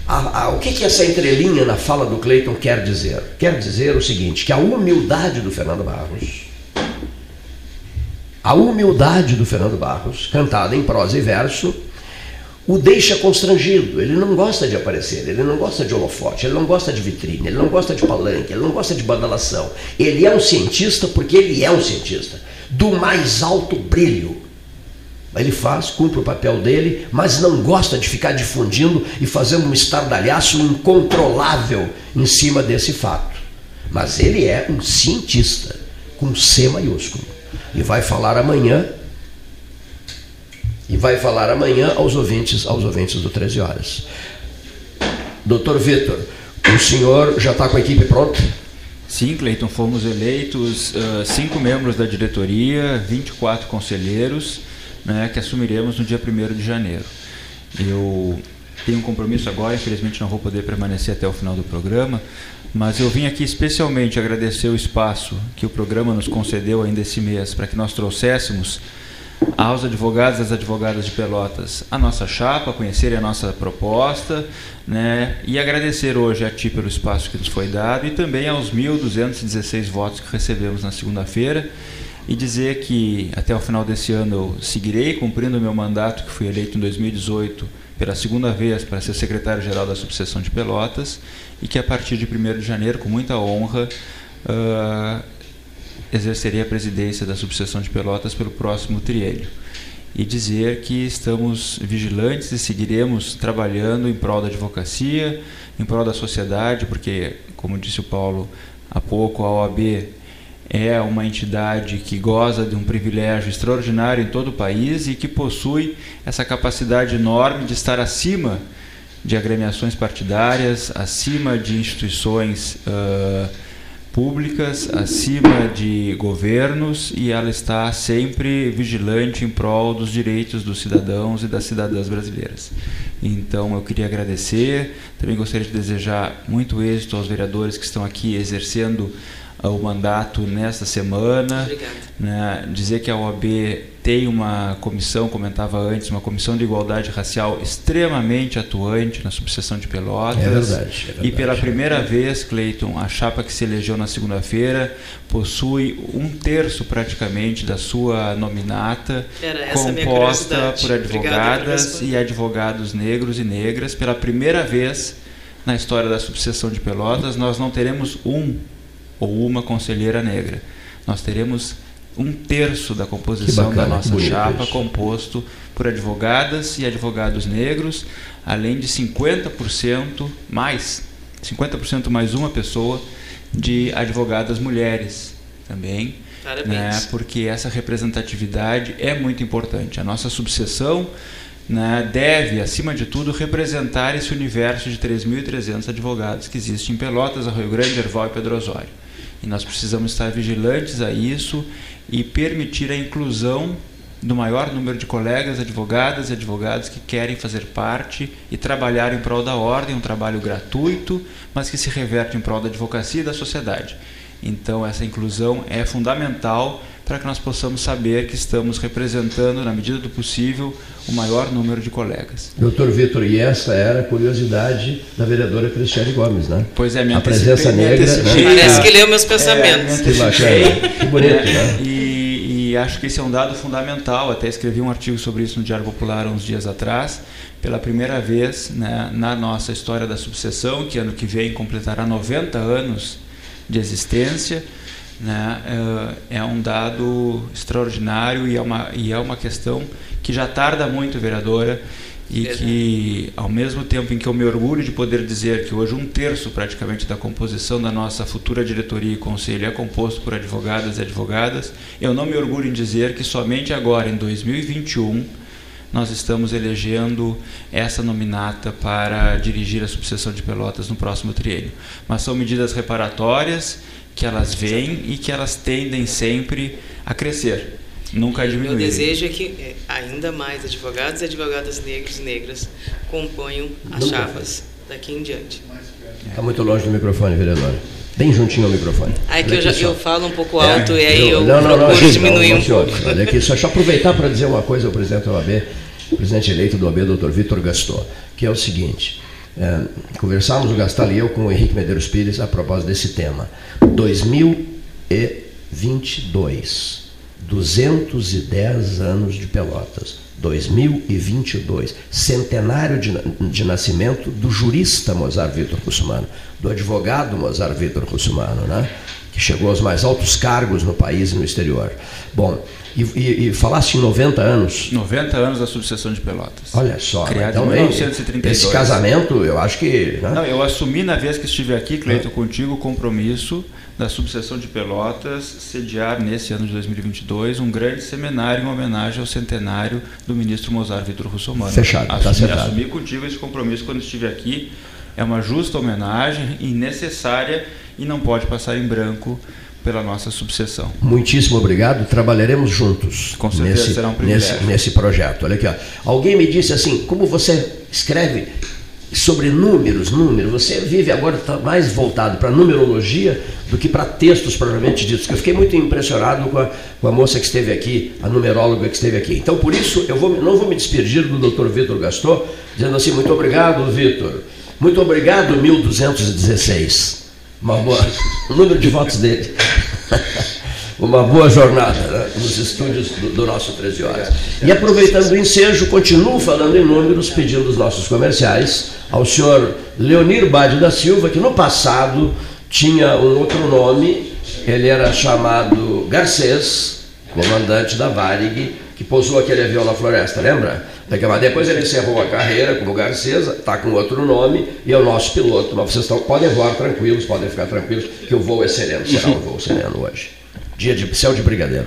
A, a, o que, que essa entrelinha na fala do Cleiton quer dizer? Quer dizer o seguinte, que a humildade do Fernando Barros a humildade do Fernando Barros, cantada em prosa e verso, o deixa constrangido. Ele não gosta de aparecer, ele não gosta de holofote, ele não gosta de vitrine, ele não gosta de palanque, ele não gosta de badalação. Ele é um cientista porque ele é um cientista, do mais alto brilho. Ele faz, cumpre o papel dele, mas não gosta de ficar difundindo e fazendo um estardalhaço incontrolável em cima desse fato. Mas ele é um cientista, com C maiúsculo e vai falar amanhã E vai falar amanhã aos ouvintes, aos ouvintes do 13 horas. Doutor Vitor, o senhor já está com a equipe pronta? Sim, Cleiton, fomos eleitos uh, cinco membros da diretoria, 24 conselheiros, né, que assumiremos no dia 1 de janeiro. Eu tenho um compromisso agora, infelizmente não vou poder permanecer até o final do programa, mas eu vim aqui especialmente agradecer o espaço que o programa nos concedeu ainda esse mês para que nós trouxéssemos aos advogados e às advogadas de Pelotas a nossa chapa, conhecerem a nossa proposta, né, e agradecer hoje a Ti pelo espaço que nos foi dado e também aos 1.216 votos que recebemos na segunda-feira e dizer que até o final desse ano eu seguirei cumprindo o meu mandato que fui eleito em 2018 pela segunda vez para ser secretário-geral da subseção de Pelotas e que a partir de 1 de janeiro, com muita honra, uh, exercerei a presidência da subseção de Pelotas pelo próximo triênio. E dizer que estamos vigilantes e seguiremos trabalhando em prol da advocacia, em prol da sociedade, porque, como disse o Paulo há pouco, a OAB é uma entidade que goza de um privilégio extraordinário em todo o país e que possui essa capacidade enorme de estar acima de agremiações partidárias, acima de instituições uh, públicas, acima de governos e ela está sempre vigilante em prol dos direitos dos cidadãos e das cidadãs brasileiras. Então eu queria agradecer, também gostaria de desejar muito êxito aos vereadores que estão aqui exercendo o mandato nesta semana. Né, dizer que a OAB tem uma comissão, comentava antes, uma comissão de igualdade racial extremamente atuante na subseção de Pelotas. É verdade. É verdade e pela primeira é vez, Cleiton, a chapa que se elegeu na segunda-feira possui um terço praticamente da sua nominata composta por advogadas e advogados negros e negras. Pela primeira vez na história da subseção de Pelotas, nós não teremos um ou uma conselheira negra. Nós teremos um terço da composição bacana, da nossa chapa composto por advogadas e advogados negros, além de 50% mais, 50% mais uma pessoa de advogadas mulheres também. Né, porque essa representatividade é muito importante. A nossa subseção né, deve, acima de tudo, representar esse universo de 3.300 advogados que existe em Pelotas, Rio Grande, Erval e Pedro Osório. E nós precisamos estar vigilantes a isso e permitir a inclusão do maior número de colegas, advogadas e advogados que querem fazer parte e trabalhar em prol da ordem, um trabalho gratuito, mas que se reverte em prol da advocacia e da sociedade. Então, essa inclusão é fundamental para que nós possamos saber que estamos representando, na medida do possível, o maior número de colegas. Doutor Vitor, e essa era a curiosidade da vereadora Cristiane Gomes, né? Pois é, minha A presença negra. Né? Parece que leu meus pensamentos. É, que bacana, que bonito, é, né? E, e acho que esse é um dado fundamental, até escrevi um artigo sobre isso no Diário Popular uns dias atrás, pela primeira vez né, na nossa história da subseção, que ano que vem completará 90 anos de existência, né, é, é um dado extraordinário e é uma, e é uma questão que já tarda muito, vereadora, e que, ao mesmo tempo em que eu me orgulho de poder dizer que hoje um terço praticamente da composição da nossa futura diretoria e conselho é composto por advogadas e advogadas, eu não me orgulho em dizer que somente agora, em 2021, nós estamos elegendo essa nominata para dirigir a subseção de Pelotas no próximo triênio. Mas são medidas reparatórias que elas vêm e que elas tendem sempre a crescer, nunca a diminuir. O desejo é que é, ainda mais advogados e advogadas negros e negras componham as chapas daqui em diante. Está muito longe do microfone, vereador. Bem juntinho ao microfone. Aí que eu, já, eu falo um pouco alto é, e aí eu, eu não, não, procuro não, diminuir um pouco. Olha aqui, só, só aproveitar para dizer uma coisa ao presidente da OAB, o presidente eleito do OAB, doutor Vitor Gastor, que é o seguinte. É, o Gastal e eu, com o Henrique Medeiros Pires, a propósito desse tema. 2022, 210 anos de Pelotas. 2022, centenário de, de nascimento do jurista Mozart Vitor Russumano, do advogado Mozart Vitor Russumano, né? Que chegou aos mais altos cargos no país e no exterior. Bom, e, e, e, falasse em 90 anos. 90 anos da subseção de Pelotas. Olha só, Criado então, em 1932. Esse casamento, eu acho que. Né? Não, eu assumi na vez que estive aqui, Cleiton, é. contigo, o compromisso da subseção de Pelotas sediar nesse ano de 2022 um grande seminário em homenagem ao centenário do ministro Mozart Vitor Russomano. Fechado, tá assumi, tá assumi contigo esse compromisso quando estive aqui. É uma justa homenagem e necessária e não pode passar em branco pela nossa subseção. Muitíssimo obrigado. Trabalharemos juntos Com certeza nesse, será um nesse, nesse projeto. Olha aqui, ó. alguém me disse assim: como você escreve sobre números, números, você vive agora está mais voltado para numerologia do que para textos propriamente ditos. Eu fiquei muito impressionado com a, com a, moça que esteve aqui, a numeróloga que esteve aqui. Então, por isso, eu vou, não vou me despedir do Dr. Vitor Gastor, dizendo assim: muito obrigado, Vitor. Muito obrigado, 1216 uma boa, o número de votos dele. uma boa jornada né, nos estúdios do, do, nosso 13 Horas. E aproveitando o ensejo, continuo falando em números, pedindo os nossos comerciais ao senhor Leonir Bade da Silva, que no passado tinha um outro nome, ele era chamado Garcês, comandante da Varig, que pousou aquele avião na floresta, lembra? Depois ele encerrou a carreira como Garcesa, está com outro nome e é o nosso piloto. Mas vocês estão, podem voar tranquilos, podem ficar tranquilos, que o voo é sereno, será um voo sereno hoje. Dia de céu de brigadeiro.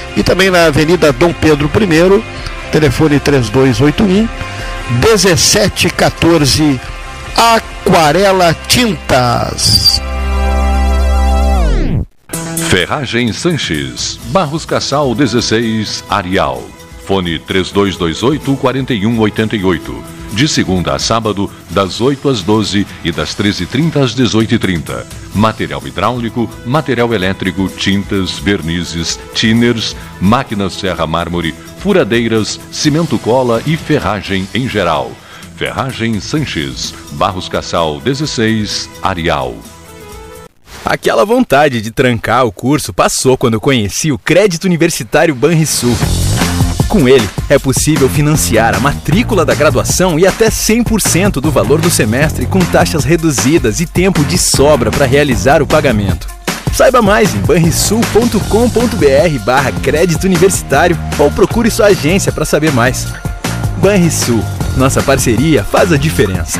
e também na Avenida Dom Pedro I, telefone 3281 1714 Aquarela Tintas. Ferragem Sanches, Barros Cassal 16, Arial. Fone 3228 4188 de segunda a sábado, das 8 às 12 e das 13h30 às 18h30. Material hidráulico, material elétrico, tintas, vernizes, tinners, máquinas serra mármore, furadeiras, cimento cola e ferragem em geral. Ferragem Sanches, Barros Cassal 16, Arial. Aquela vontade de trancar o curso passou quando conheci o Crédito Universitário Banrisul. Com ele, é possível financiar a matrícula da graduação e até 100% do valor do semestre com taxas reduzidas e tempo de sobra para realizar o pagamento. Saiba mais em banrisul.com.br barra crédito universitário ou procure sua agência para saber mais. Banrisul, nossa parceria faz a diferença.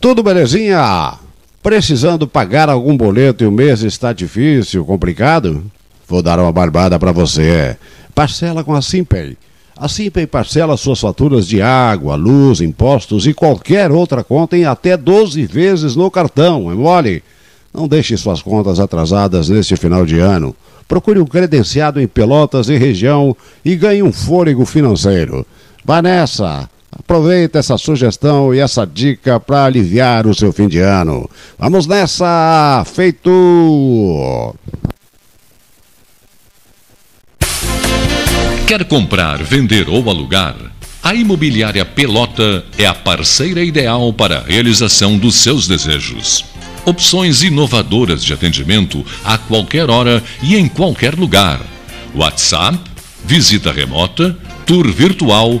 Tudo belezinha? Precisando pagar algum boleto e o mês está difícil, complicado? Vou dar uma barbada para você. Parcela com a Simpay. A Simpay parcela suas faturas de água, luz, impostos e qualquer outra conta em até 12 vezes no cartão. É mole? Não deixe suas contas atrasadas neste final de ano. Procure um credenciado em Pelotas e região e ganhe um fôlego financeiro. Vá nessa! Aproveita essa sugestão e essa dica para aliviar o seu fim de ano. Vamos nessa! Feito! Quer comprar, vender ou alugar? A Imobiliária Pelota é a parceira ideal para a realização dos seus desejos. Opções inovadoras de atendimento a qualquer hora e em qualquer lugar. WhatsApp, visita remota, tour virtual,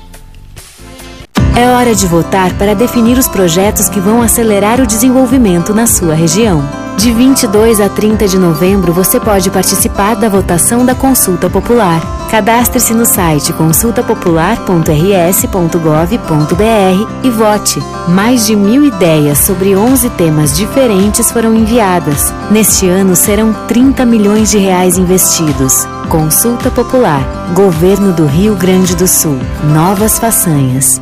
é hora de votar para definir os projetos que vão acelerar o desenvolvimento na sua região. De 22 a 30 de novembro, você pode participar da votação da Consulta Popular. Cadastre-se no site consultapopular.rs.gov.br e vote. Mais de mil ideias sobre 11 temas diferentes foram enviadas. Neste ano serão 30 milhões de reais investidos. Consulta Popular. Governo do Rio Grande do Sul. Novas façanhas.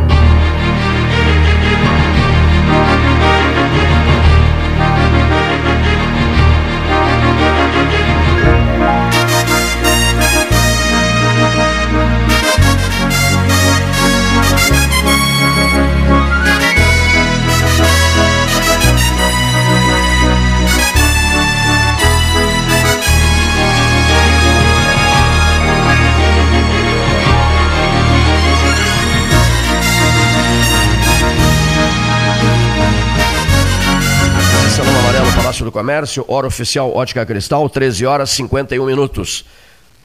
Do Comércio, hora oficial Ótica Cristal, 13 horas 51 minutos.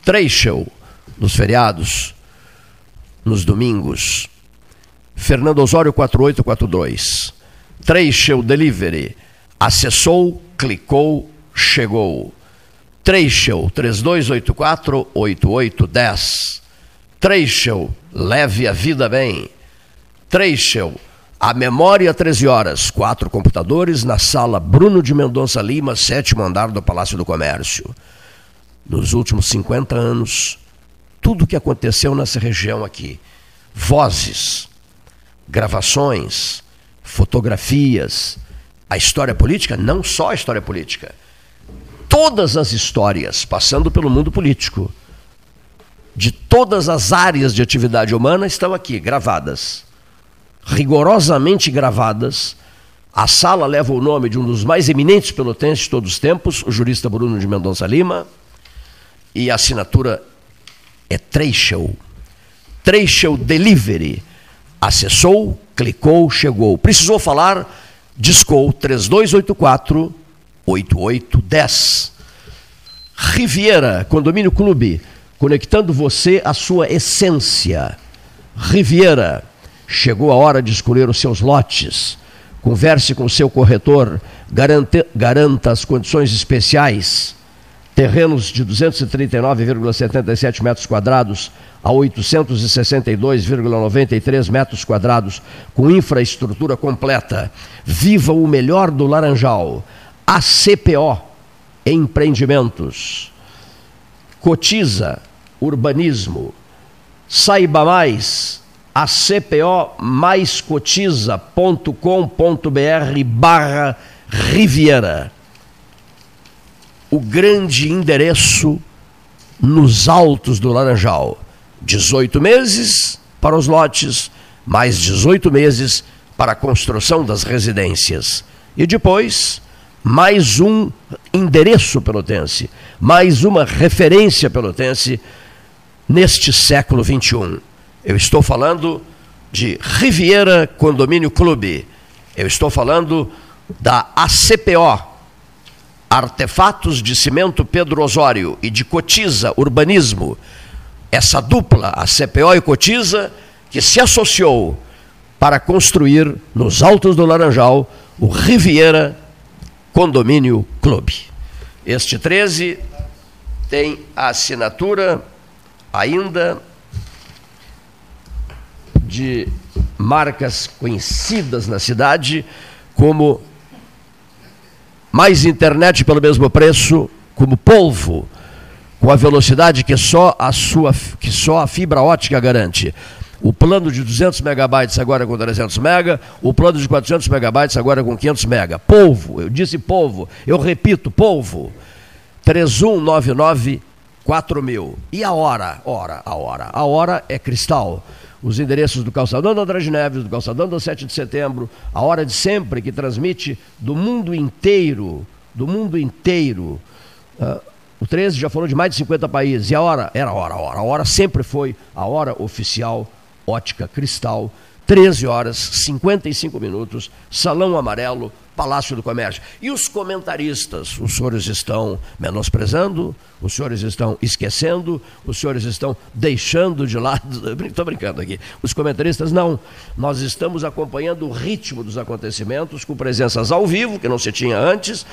Trecho nos feriados, nos domingos. Fernando Osório 4842. Trecho Delivery. Acessou, clicou, chegou. Trecho 3284 8810. Trecho, leve a vida bem. Trecho a memória, 13 horas, quatro computadores na sala Bruno de Mendonça Lima, sétimo andar do Palácio do Comércio. Nos últimos 50 anos, tudo o que aconteceu nessa região aqui, vozes, gravações, fotografias, a história política, não só a história política, todas as histórias, passando pelo mundo político, de todas as áreas de atividade humana estão aqui gravadas rigorosamente gravadas, A sala leva o nome de um dos mais eminentes pelotenses de todos os tempos, o jurista Bruno de Mendonça Lima, e a assinatura é Treichel. Treichel Delivery. Acessou, clicou, chegou. Precisou falar, discou 3284 8810. Riviera, Condomínio Clube, conectando você à sua essência. Riviera, chegou a hora de escolher os seus lotes. Converse com o seu corretor, garante, garanta as condições especiais. Terrenos de 239,77 metros quadrados a 862,93 metros quadrados, com infraestrutura completa. Viva o melhor do Laranjal. ACPO Empreendimentos. Cotiza Urbanismo. Saiba mais acpo mais cotiza.com.br barra Riviera. O grande endereço nos altos do Laranjal. 18 meses para os lotes, mais 18 meses para a construção das residências. E depois, mais um endereço pelotense, mais uma referência pelotense neste século XXI. Eu estou falando de Riviera Condomínio Clube. Eu estou falando da ACPO, Artefatos de Cimento Pedro Osório e de Cotiza Urbanismo. Essa dupla, a CPO e Cotiza, que se associou para construir nos Altos do Laranjal o Riviera Condomínio Clube. Este 13 tem a assinatura ainda de marcas conhecidas na cidade, como mais internet pelo mesmo preço, como polvo, com a velocidade que só a sua que só a fibra ótica garante. O plano de 200 megabytes agora com 300 mega, o plano de 400 megabytes agora com 500 mega. Polvo, eu disse polvo, eu repito, polvo. 3199 4000. E a hora? Hora, a hora. A hora é cristal os endereços do Calçadão do Andrade Neves, do Calçadão do 7 de Setembro, a hora de sempre que transmite do mundo inteiro, do mundo inteiro. Uh, o 13 já falou de mais de 50 países. E a hora? Era a hora, a hora. A hora sempre foi a hora oficial ótica cristal 13 horas 55 minutos, Salão Amarelo, Palácio do Comércio. E os comentaristas, os senhores estão menosprezando, os senhores estão esquecendo, os senhores estão deixando de lado. Estou brincando aqui. Os comentaristas não. Nós estamos acompanhando o ritmo dos acontecimentos com presenças ao vivo, que não se tinha antes,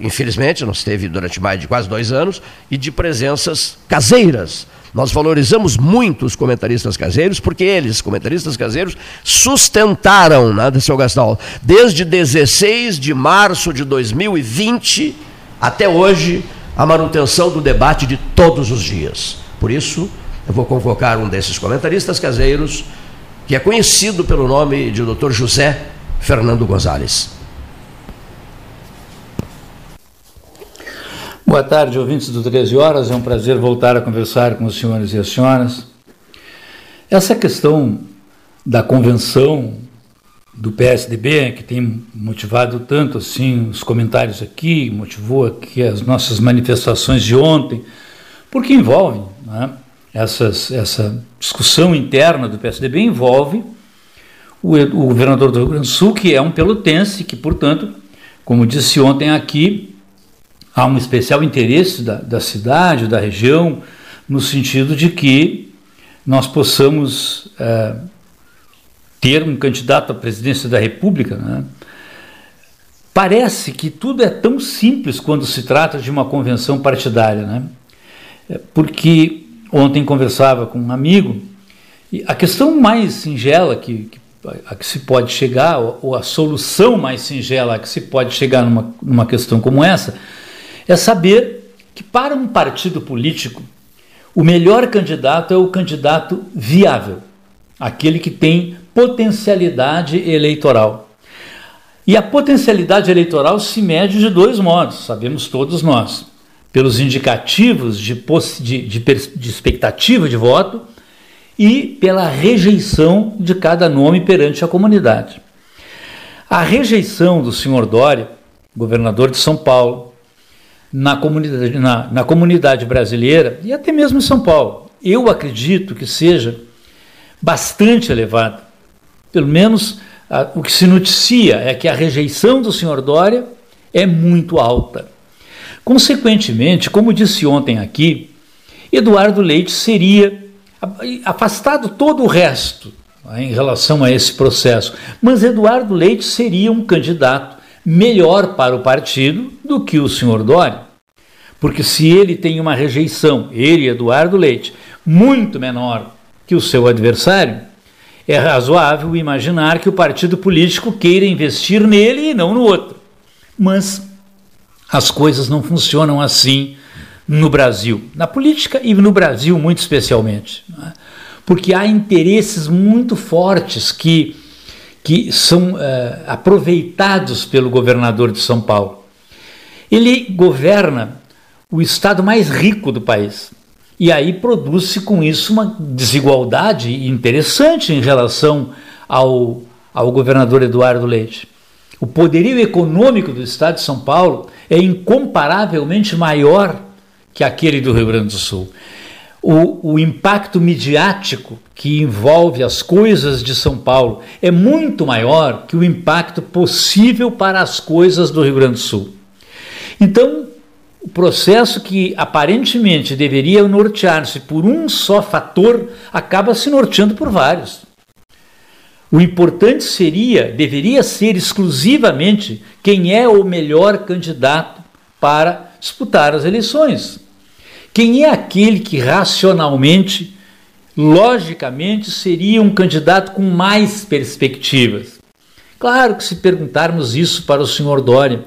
infelizmente, não se teve durante mais de quase dois anos, e de presenças caseiras nós valorizamos muito os comentaristas caseiros, porque eles, comentaristas caseiros, sustentaram, né, seu Gastal, desde 16 de março de 2020 até hoje, a manutenção do debate de todos os dias. Por isso, eu vou convocar um desses comentaristas caseiros, que é conhecido pelo nome de Dr. José Fernando Gonzalez. Boa tarde, ouvintes do 13 Horas. É um prazer voltar a conversar com os senhores e as senhoras. Essa questão da convenção do PSDB, que tem motivado tanto assim os comentários aqui, motivou aqui as nossas manifestações de ontem, porque envolve né, essas, essa discussão interna do PSDB, envolve o, o governador do Rio Grande do Sul, que é um pelotense, que, portanto, como disse ontem aqui, há um especial interesse da, da cidade, da região, no sentido de que nós possamos é, ter um candidato à presidência da República. Né? Parece que tudo é tão simples quando se trata de uma convenção partidária, né? É, porque ontem conversava com um amigo e a questão mais singela que, que a que se pode chegar, ou a solução mais singela a que se pode chegar numa, numa questão como essa, é saber que para um partido político o melhor candidato é o candidato viável, aquele que tem potencialidade eleitoral. E a potencialidade eleitoral se mede de dois modos, sabemos todos nós: pelos indicativos de, de, de, de expectativa de voto e pela rejeição de cada nome perante a comunidade. A rejeição do senhor Dória, governador de São Paulo, na comunidade, na, na comunidade brasileira e até mesmo em São Paulo, eu acredito que seja bastante elevada. Pelo menos a, o que se noticia é que a rejeição do senhor Dória é muito alta. Consequentemente, como disse ontem aqui, Eduardo Leite seria afastado todo o resto né, em relação a esse processo, mas Eduardo Leite seria um candidato melhor para o partido do que o senhor Dória. Porque se ele tem uma rejeição, ele, Eduardo Leite, muito menor que o seu adversário, é razoável imaginar que o partido político queira investir nele e não no outro. Mas as coisas não funcionam assim no Brasil, na política e no Brasil muito especialmente, é? porque há interesses muito fortes que, que são uh, aproveitados pelo governador de São Paulo. Ele governa o estado mais rico do país. E aí produz-se com isso uma desigualdade interessante em relação ao, ao governador Eduardo Leite. O poderio econômico do estado de São Paulo é incomparavelmente maior que aquele do Rio Grande do Sul. O, o, impacto midiático que envolve as coisas de São Paulo é muito maior que o impacto possível para as coisas do Rio Grande do Sul. Então, o processo que aparentemente deveria nortear-se por um só fator acaba se norteando por vários. O importante seria, deveria ser exclusivamente quem é o melhor candidato para disputar as eleições. Quem é aquele que racionalmente, logicamente, seria um candidato com mais perspectivas? Claro que se perguntarmos isso para o senhor Dória,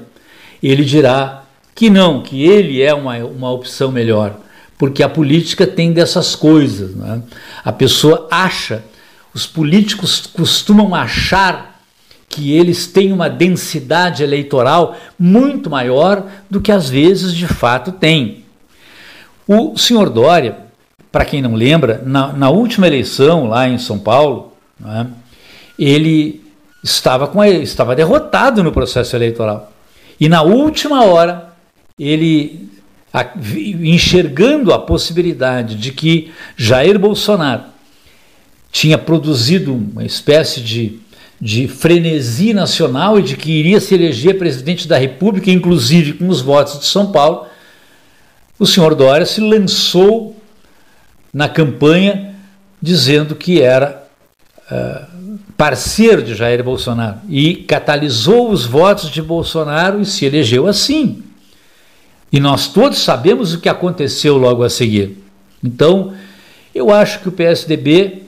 ele dirá que não, que ele é uma, uma opção melhor, porque a política tem dessas coisas. Né? A pessoa acha, os políticos costumam achar que eles têm uma densidade eleitoral muito maior do que às vezes de fato têm. O senhor Dória, para quem não lembra, na, na, última eleição lá em São Paulo, né, ele estava, com, estava derrotado no processo eleitoral. E na última hora, ele enxergando a possibilidade de que Jair Bolsonaro tinha produzido uma espécie de, de frenesi nacional e de que iria se eleger presidente da República, inclusive com os votos de São Paulo, o senhor Dória se lançou na campanha dizendo que era uh, parceiro de Jair Bolsonaro e catalisou os votos de Bolsonaro e se elegeu assim. E nós todos sabemos o que aconteceu logo a seguir. Então, eu acho que o PSDB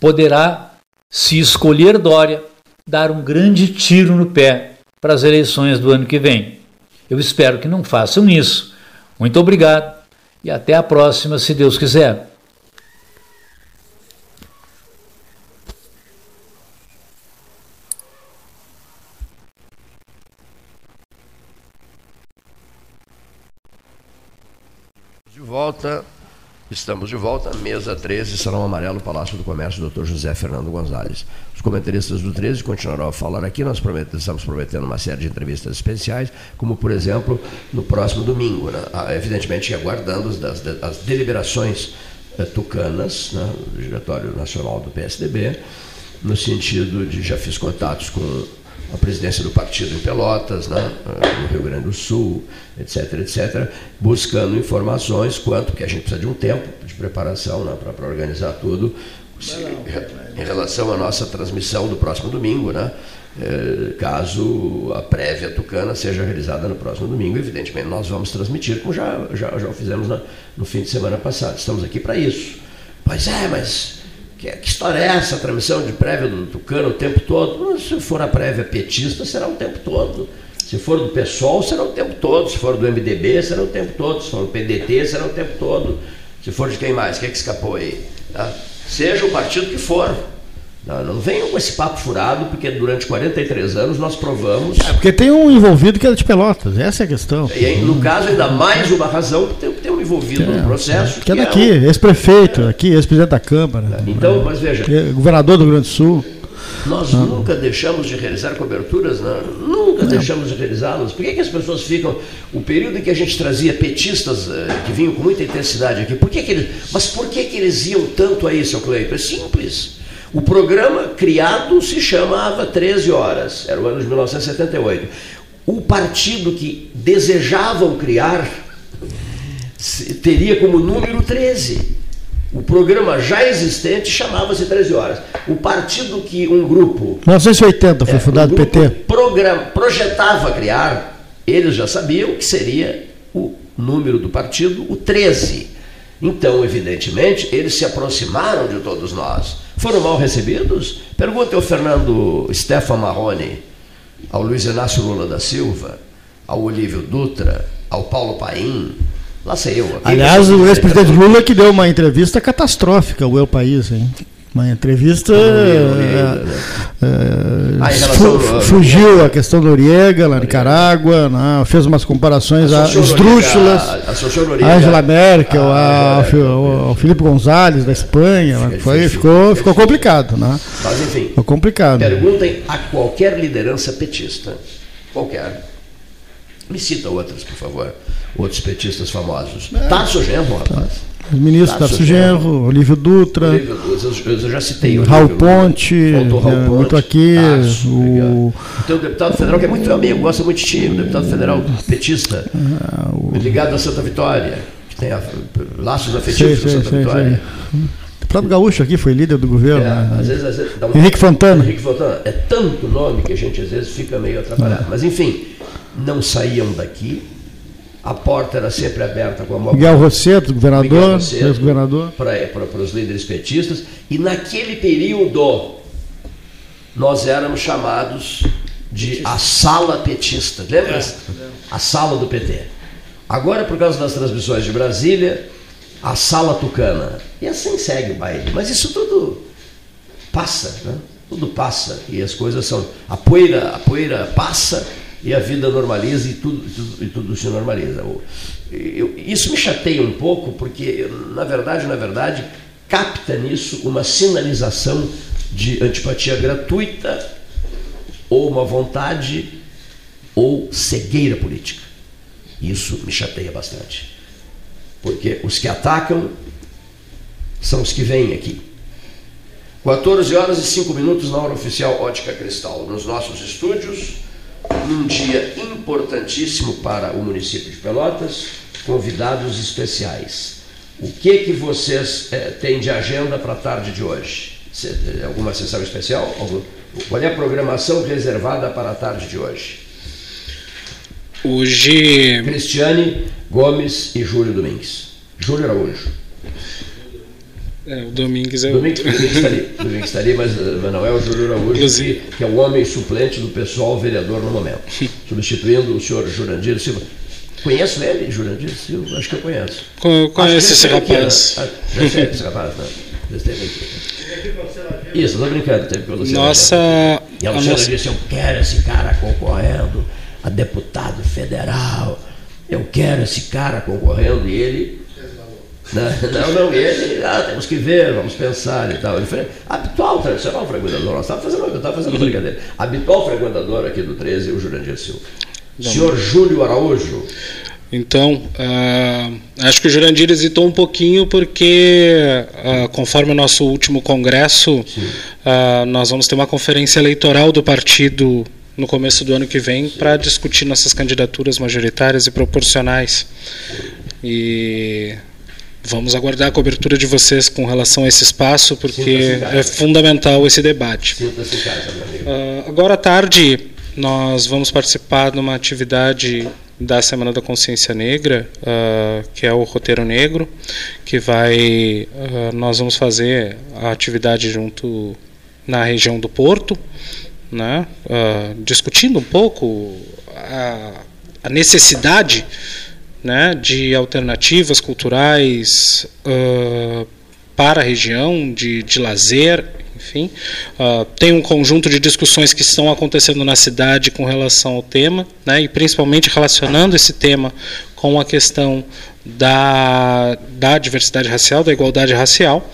poderá, se escolher Dória, dar um grande tiro no pé para as eleições do ano que vem. Eu espero que não façam isso. Muito obrigado e até a próxima, se Deus quiser. volta. Estamos de volta, mesa 13, Salão Amarelo, Palácio do Comércio, Dr. José Fernando Gonzalez. Os comentaristas do 13 continuarão a falar aqui, nós prometemos, estamos prometendo uma série de entrevistas especiais, como por exemplo, no próximo domingo, né? Ah, evidentemente aguardando as, as deliberações eh, tucanas, né? do Diretório Nacional do PSDB, no sentido de já fiz contatos com a presidência do partido em Pelotas, né, no Rio Grande do Sul, etc, etc, buscando informações quanto, que a gente precisa de um tempo de preparação né, para organizar tudo, se, em relação à nossa transmissão do próximo domingo, né, eh, caso a prévia tucana seja realizada no próximo domingo, evidentemente nós vamos transmitir, como já, já, já fizemos na, no fim de semana passado. Estamos aqui para isso. Pois é, mas que, que, história é essa? Transmissão de prévia do Tucano o tempo todo? Se for a prévia petista, será o tempo todo. Se for do PSOL, será o tempo todo. Se for do MDB, será o tempo todo. Se for do PDT, será o tempo todo. Se for de quem mais? Quem é que escapou aí? Tá? Seja o partido que for. Não, não venham com esse papo furado, porque durante 43 anos nós provamos. É porque tem um envolvido que é de Pelotas, essa é a questão. E aí, no caso, ainda mais uma razão, porque tem, tem um envolvido é, no processo. Que, é daqui, é um... ex-prefeito, é. aqui, ex-presidente da Câmara. Então, mas veja. É governador do Rio Grande do Sul. Nós Não. nunca deixamos de realizar coberturas, não. nunca Não. deixamos de realizá-las. Por que, que as pessoas ficam. O período em que a gente trazia petistas eh, que vinham com muita intensidade aqui, por que, que eles. Mas por que, que eles iam tanto aí, seu Cleito? É simples. O programa criado se chamava 13 Horas, era o ano de 1978. O partido que desejavam criar teria como número 13. O programa já existente chamava-se 13 Horas. O partido que um grupo 1980 foi É, fundado o o grupo PT. program- projetava criar, eles já sabiam que seria o número do partido, o 13. Então, evidentemente, eles se aproximaram de todos nós. Foram mal recebidos? Pergunte ao Fernando Stefan Marrone, ao Luiz Inácio Lula da Silva, ao Olívio Dutra, ao Paulo Paim. Lá sei eu. Aliás, o ex-presidente Lula que deu uma entrevista catastrófica ao El País, hein? Uma entrevista. eh, eh, Ah, fu- ao- fugiu a questão do Noriega, na Nicarágua, né? fez umas comparações a- esdrúxulas. Angela Merkel, Ah, a- Angela ao Fi- ao, ao Felipe Gonzalez, da Espanha. né? Foi, ficou, ficou complicado, né? Mas, enfim, Ficou complicado. Perguntem a qualquer liderança petista, qualquer. Me cita outras, por favor. Outros petistas famosos. Tarso Genro, rapaz. Os ministros Tarso Genro, Olívio Dutra. Olívio eu- já citei. Raul Ponte, Raul Ponte, muito aqui. Tarso, o, Tem um deputado federal que é muito amigo, gosta muito de ti, um deputado federal petista, Ah, ligado a Santa Vitória, que tem a- laços sei, afetivos com sei, Santa sei, Vitória. sei. O próprio Gaúcho aqui foi líder do governo. É, né? às vezes, às vezes dá um- Henrique Fontana. Henrique Fontana. É tanto nome que a gente às vezes fica meio atrapalhado. É. Mas enfim, não saíam daqui. A porta era sempre aberta com a mão. Miguel Rosseto, governador, Rosseto, ex-governador. Para os líderes petistas. E naquele período, nós éramos chamados de a sala petista. Lembra? A sala do PT. Agora, por causa das transmissões de Brasília, a sala tucana. E assim segue o baile. Mas isso tudo passa, né? Tudo passa e as coisas são a poeira, a poeira passa e a vida normaliza e tudo, tudo, e tudo se normaliza. Eu- isso me chateia um pouco porque na verdade, na verdade, capta nisso uma sinalização de antipatia gratuita ou uma vontade ou cegueira política. Isso me chateia bastante. Porque os que atacam são os que vêm aqui. 14 horas e 5 minutos na hora oficial Ótica Cristal, nos nossos estúdios, num dia importantíssimo para o município de Pelotas, convidados especiais. O que que vocês eh, têm de agenda para a tarde de hoje? Eh, alguma sessão especial? Algum- qual é a programação reservada para a tarde de hoje? Hoje. Cristiane Gomes e Júlio Domingues. Júlio Araújo. É, o Domingues é Domingues, outro. Domingues está ali, Domingues está ali mas, eh, o Júlio Araújo, que, que é o homem suplente do pessoal vereador no momento, substituindo o senhor Jurandir Silva. Conheço ele, Jurandir Silva? Acho que eu conheço. Co- conhece esse rapaz. Né? Ah, esse rapaz, né? Isso, estou brincando, teve pelo Nossa- E a a Luciana nossa- disse: Eu quero esse cara concorrendo a deputado federal. Eu quero esse cara concorrendo. E ele. Não, não, não, e ele, ah, temos que ver, vamos pensar e tal. Ele foi habitual, tradicional frequentador. Nós estávamos fazendo, eu estava fazendo brincadeira. Habitual frequentador aqui do 13, o Jurandir Silva. Senhor Júlio Araújo. Então, ah, acho que o Jurandir hesitou um pouquinho porque, ah, conforme o nosso último congresso, ah, nós vamos ter uma conferência eleitoral do partido no começo do ano que vem para discutir nossas candidaturas majoritárias e proporcionais. E vamos aguardar a cobertura de vocês com relação a esse espaço, porque é fundamental esse debate. Ah, agora à tarde, nós vamos participar de uma atividade da Semana da Consciência Negra, ah, que é o Roteiro Negro, que vai. ah, nós vamos fazer a atividade junto na região do Porto, né, discutindo um pouco a, a necessidade né, de alternativas culturais ah, para a região, de, de lazer, enfim. Ah, tem um conjunto de discussões que estão acontecendo na cidade com relação ao tema, né, e principalmente relacionando esse tema com a questão da, da diversidade racial, da igualdade racial.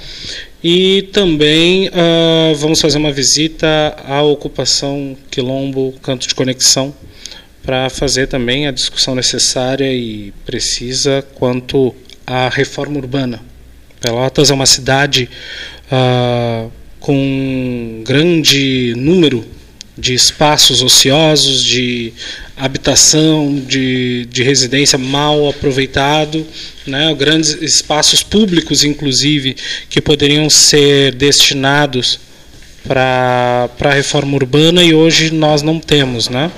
E também uh, vamos fazer uma visita à ocupação Quilombo Canto de Conexão para fazer também a discussão necessária e precisa quanto à reforma urbana. Pelotas é uma cidade uh, com um grande número de espaços ociosos, de habitação, de, de residência mal aproveitado, né, grandes espaços públicos, inclusive, que poderiam ser destinados para a reforma urbana e hoje nós não temos. Né?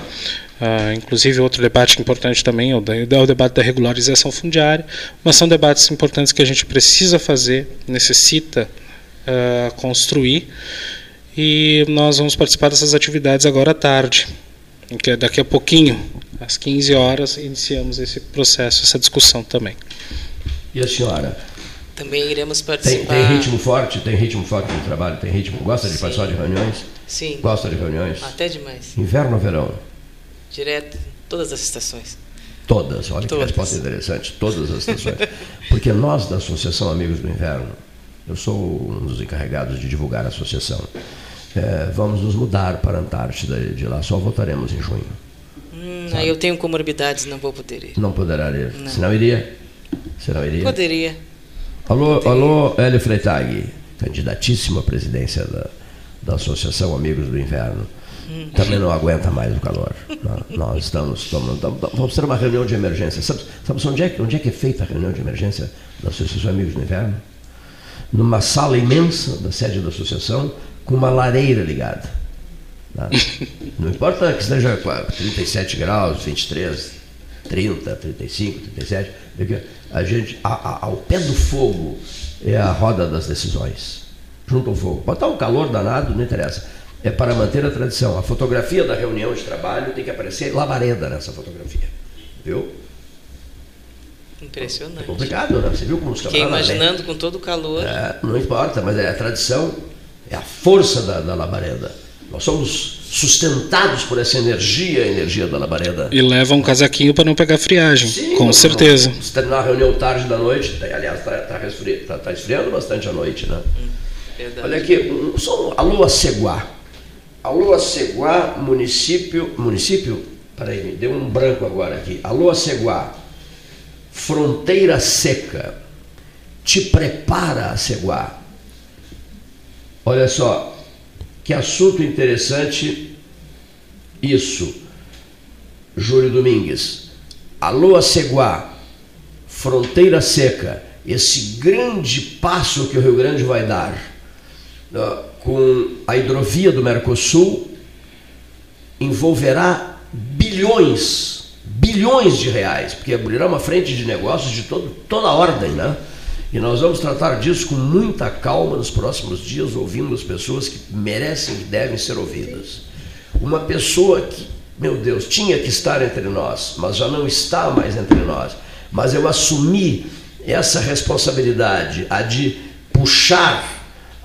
Uh, inclusive, outro debate importante também é o, é o, debate da regularização fundiária, mas são debates importantes que a gente precisa fazer, necessita uh, construir, e nós vamos participar dessas atividades agora à tarde, que é daqui a pouquinho, às 15 horas, iniciamos esse processo, essa discussão também. E a senhora? Também iremos participar. Tem, tem ritmo forte? Tem ritmo forte no trabalho? Tem ritmo? Gosta de Sim. participar de reuniões? Sim. Gosta de reuniões? Até demais. Inverno ou verão? Direto, todas as estações. Todas, olha todas. que resposta interessante, todas as estações. Porque nós da Associação Amigos do Inverno, eu sou um dos encarregados de divulgar a associação, é, vamos nos mudar para a Antártida de lá, só voltaremos em junho. Hum, aí eu tenho comorbidades, não vou poder ir. Não poderá ir. Não. Se não iria? Se não iria? Poderia. Alô, Poderia. alô Hélio Freitag, candidatíssimo à presidência da, da Associação Amigos do Inverno. Também não aguenta mais o calor. Nós estamos tomando. Vamos ter uma reunião de emergência. Sabe, sabe onde, é, onde é que é feita a reunião de emergência da Associação Amigos do Inverno? Numa sala imensa da sede da associação, com uma lareira ligada. Não importa que esteja 37 graus, 23, 30, 35, 37, a gente, a, a, ao pé do fogo é a roda das decisões. Junto ao fogo. Pode estar um calor danado, não interessa. É para manter a tradição. A fotografia da reunião de trabalho tem que aparecer labareda nessa fotografia. Viu? Impressionante. É complicado, né? Você viu como os Fiquei imaginando com todo o calor. É, não importa, mas é a tradição, é a força da, da labareda. Nós somos sustentados por essa energia, a energia da labareda. E leva um casaquinho para não pegar friagem, Sim, com certeza. se terminar a reunião tarde da noite, aliás, está tá, tá, tá esfriando bastante a noite, né? Hum, Olha aqui, um, só um, alô Aceguá. Alô Aceguá, município, município, peraí, me deu um branco agora aqui. Alô Aceguá, fronteira seca, te prepara Aceguá. Olha só, que assunto interessante isso. Júlio Domingues. Alô, Ceguá, fronteira seca, esse grande passo que o Rio Grande vai dar com a hidrovia do Mercosul envolverá bilhões, bilhões de reais, porque abrirá uma frente de negócios de todo, toda a ordem, né? E nós vamos tratar disso com muita calma nos próximos dias, ouvindo as pessoas que merecem e devem ser ouvidas. Uma pessoa que, meu Deus, tinha que estar entre nós, mas já não está mais entre nós. Mas eu assumi essa responsabilidade, a de puxar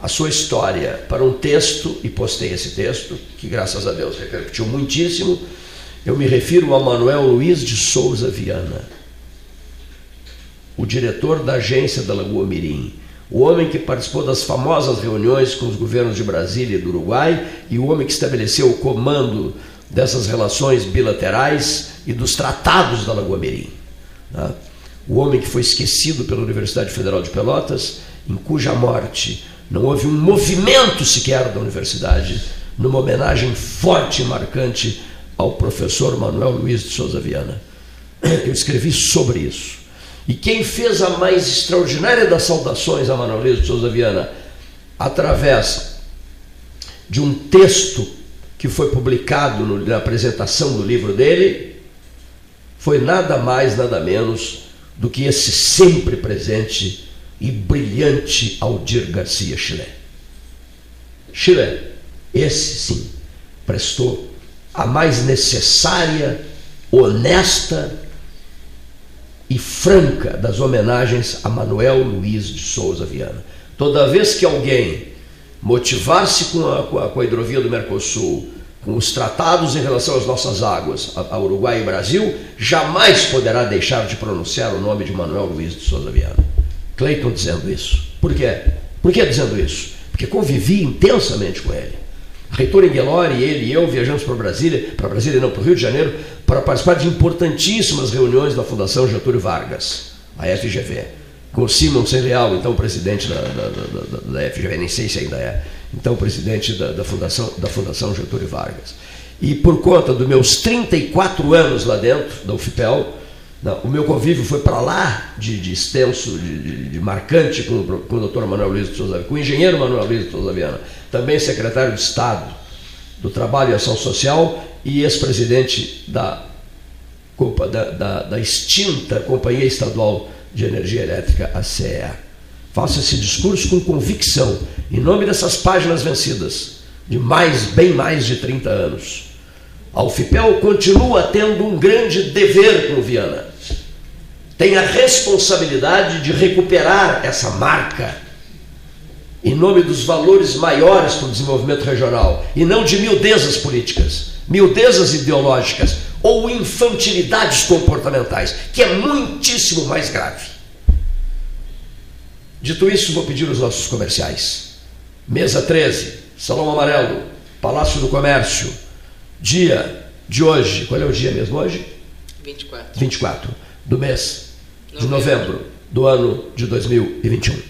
a sua história para um texto, e postei esse texto, que graças a Deus repercutiu muitíssimo. Eu me refiro a Manuel Luiz de Souza Viana o diretor da agência da Lagoa Mirim, o homem que participou das famosas reuniões com os governos de Brasília e do Uruguai e o homem que estabeleceu o comando dessas relações bilaterais e dos tratados da Lagoa Mirim. Tá? O homem que foi esquecido pela Universidade Federal de Pelotas, em cuja morte não houve um movimento sequer da universidade, numa homenagem forte e marcante ao professor Manuel Luiz de Souza Viana. Eu escrevi sobre isso. E quem fez a mais extraordinária das saudações a Manuel de Souza Viana, através de um texto que foi publicado no, na apresentação do livro dele, foi nada mais, nada menos do que esse sempre presente e brilhante Aldir Garcia Chile. Chile, esse sim, prestou a mais necessária, honesta e franca das homenagens a Manuel Luiz de Souza Viana. Toda vez que alguém motivar-se com com a hidrovia do Mercosul, com os tratados em relação às nossas águas, a, a, Uruguai e Brasil, jamais poderá deixar de pronunciar o nome de Manuel Luiz de Souza Viana. Cleiton dizendo isso. Por quê? Por que dizendo isso? Porque convivi intensamente com ele. Reitor Engelori, ele e eu viajamos para Brasília, para Brasília não, para o Rio de Janeiro, para participar de importantíssimas reuniões da Fundação Getúlio Vargas, a FGV, com o Simon Senreal, então presidente da, da, da, da, FGV, nem sei se ainda é, então presidente da, da, Fundação, da Fundação Getúlio Vargas. E por conta dos meus 34 anos lá dentro da UFPEL, o meu convívio foi para lá de, de extenso, de, de, de, marcante com, com o doutor Manuel Luiz de Souza, com o engenheiro Manuel Luiz de Souza Viana, também secretário de Estado do Trabalho e Ação Social e ex-presidente da, da, da, da, extinta Companhia Estadual de Energia Elétrica, a CEE. Faço esse discurso com convicção, em nome dessas páginas vencidas, de mais, bem mais de 30 anos. A UFPEL continua tendo um grande dever com Viana tem a responsabilidade de recuperar essa marca em nome dos valores maiores para o desenvolvimento regional e não de miudezas políticas, miudezas ideológicas ou infantilidades comportamentais, que é muitíssimo mais grave. Dito isso, vou pedir os nossos comerciais. Mesa 13, Salão Amarelo, Palácio do Comércio, dia de hoje. Qual é o dia mesmo hoje? 24. 24 do mês de novembro do ano de 2021.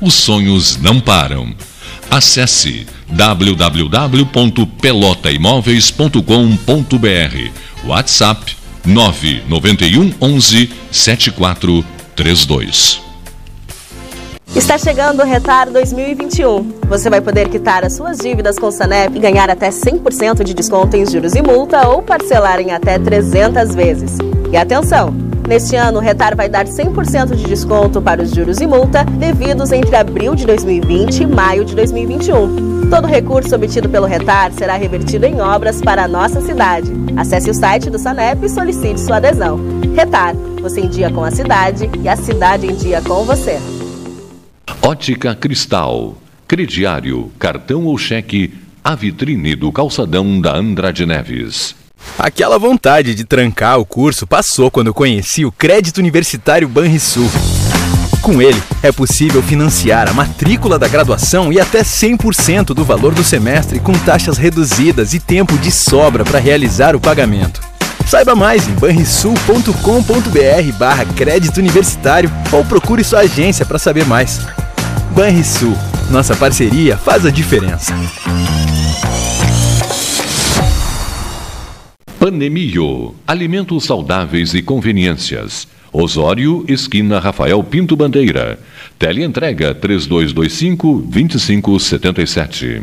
os sonhos não param. Acesse www.pelotaimoveis.com.br WhatsApp 991 11 7432 Está chegando o Retar 2021. Você vai poder quitar as suas dívidas com o Sanep e ganhar até 100% de desconto em juros e multa ou parcelar em até 300 vezes. E atenção! Neste ano, o Retar vai dar 100% de desconto para os juros e multa devidos entre abril de 2020 e maio de 2021. Todo recurso obtido pelo Retar será revertido em obras para a nossa cidade. Acesse o site do Sanep e solicite sua adesão. Retar, você em dia com a cidade e a cidade em dia com você. Ótica Cristal, crediário, cartão ou cheque, a vitrine do calçadão da Andrade Neves. Aquela vontade de trancar o curso passou quando conheci o Crédito Universitário Banrisul. Com ele, é possível financiar a matrícula da graduação e até 100% do valor do semestre com taxas reduzidas e tempo de sobra para realizar o pagamento. Saiba mais em banrisul.com.br barra crédito universitário ou procure sua agência para saber mais. Banrisul, nossa parceria faz a diferença. Panemio, alimentos saudáveis e conveniências. Osório, esquina Rafael Pinto Bandeira. Teleentrega 3225 2577.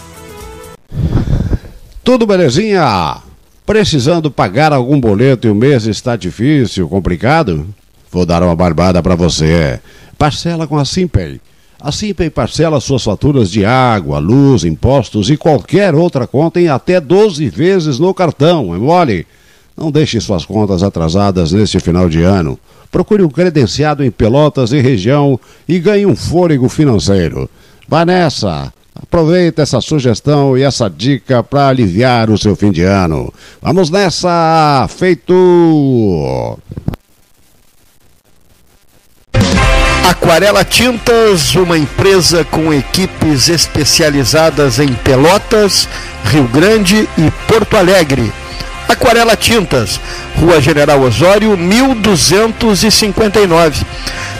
Tudo belezinha? Precisando pagar algum boleto e o mês está difícil, complicado? Vou dar uma barbada para você. Parcela com a Simpay. A Simpay parcela suas faturas de água, luz, impostos e qualquer outra conta em até 12 vezes no cartão, é mole? Não deixe suas contas atrasadas neste final de ano. Procure um credenciado em Pelotas e região e ganhe um fôlego financeiro. Vá nessa! Aproveita essa sugestão e essa dica para aliviar o seu fim de ano. Vamos nessa! Feito! Aquarela Tintas, uma empresa com equipes especializadas em Pelotas, Rio Grande e Porto Alegre. Aquarela Tintas, Rua General Osório, 1259.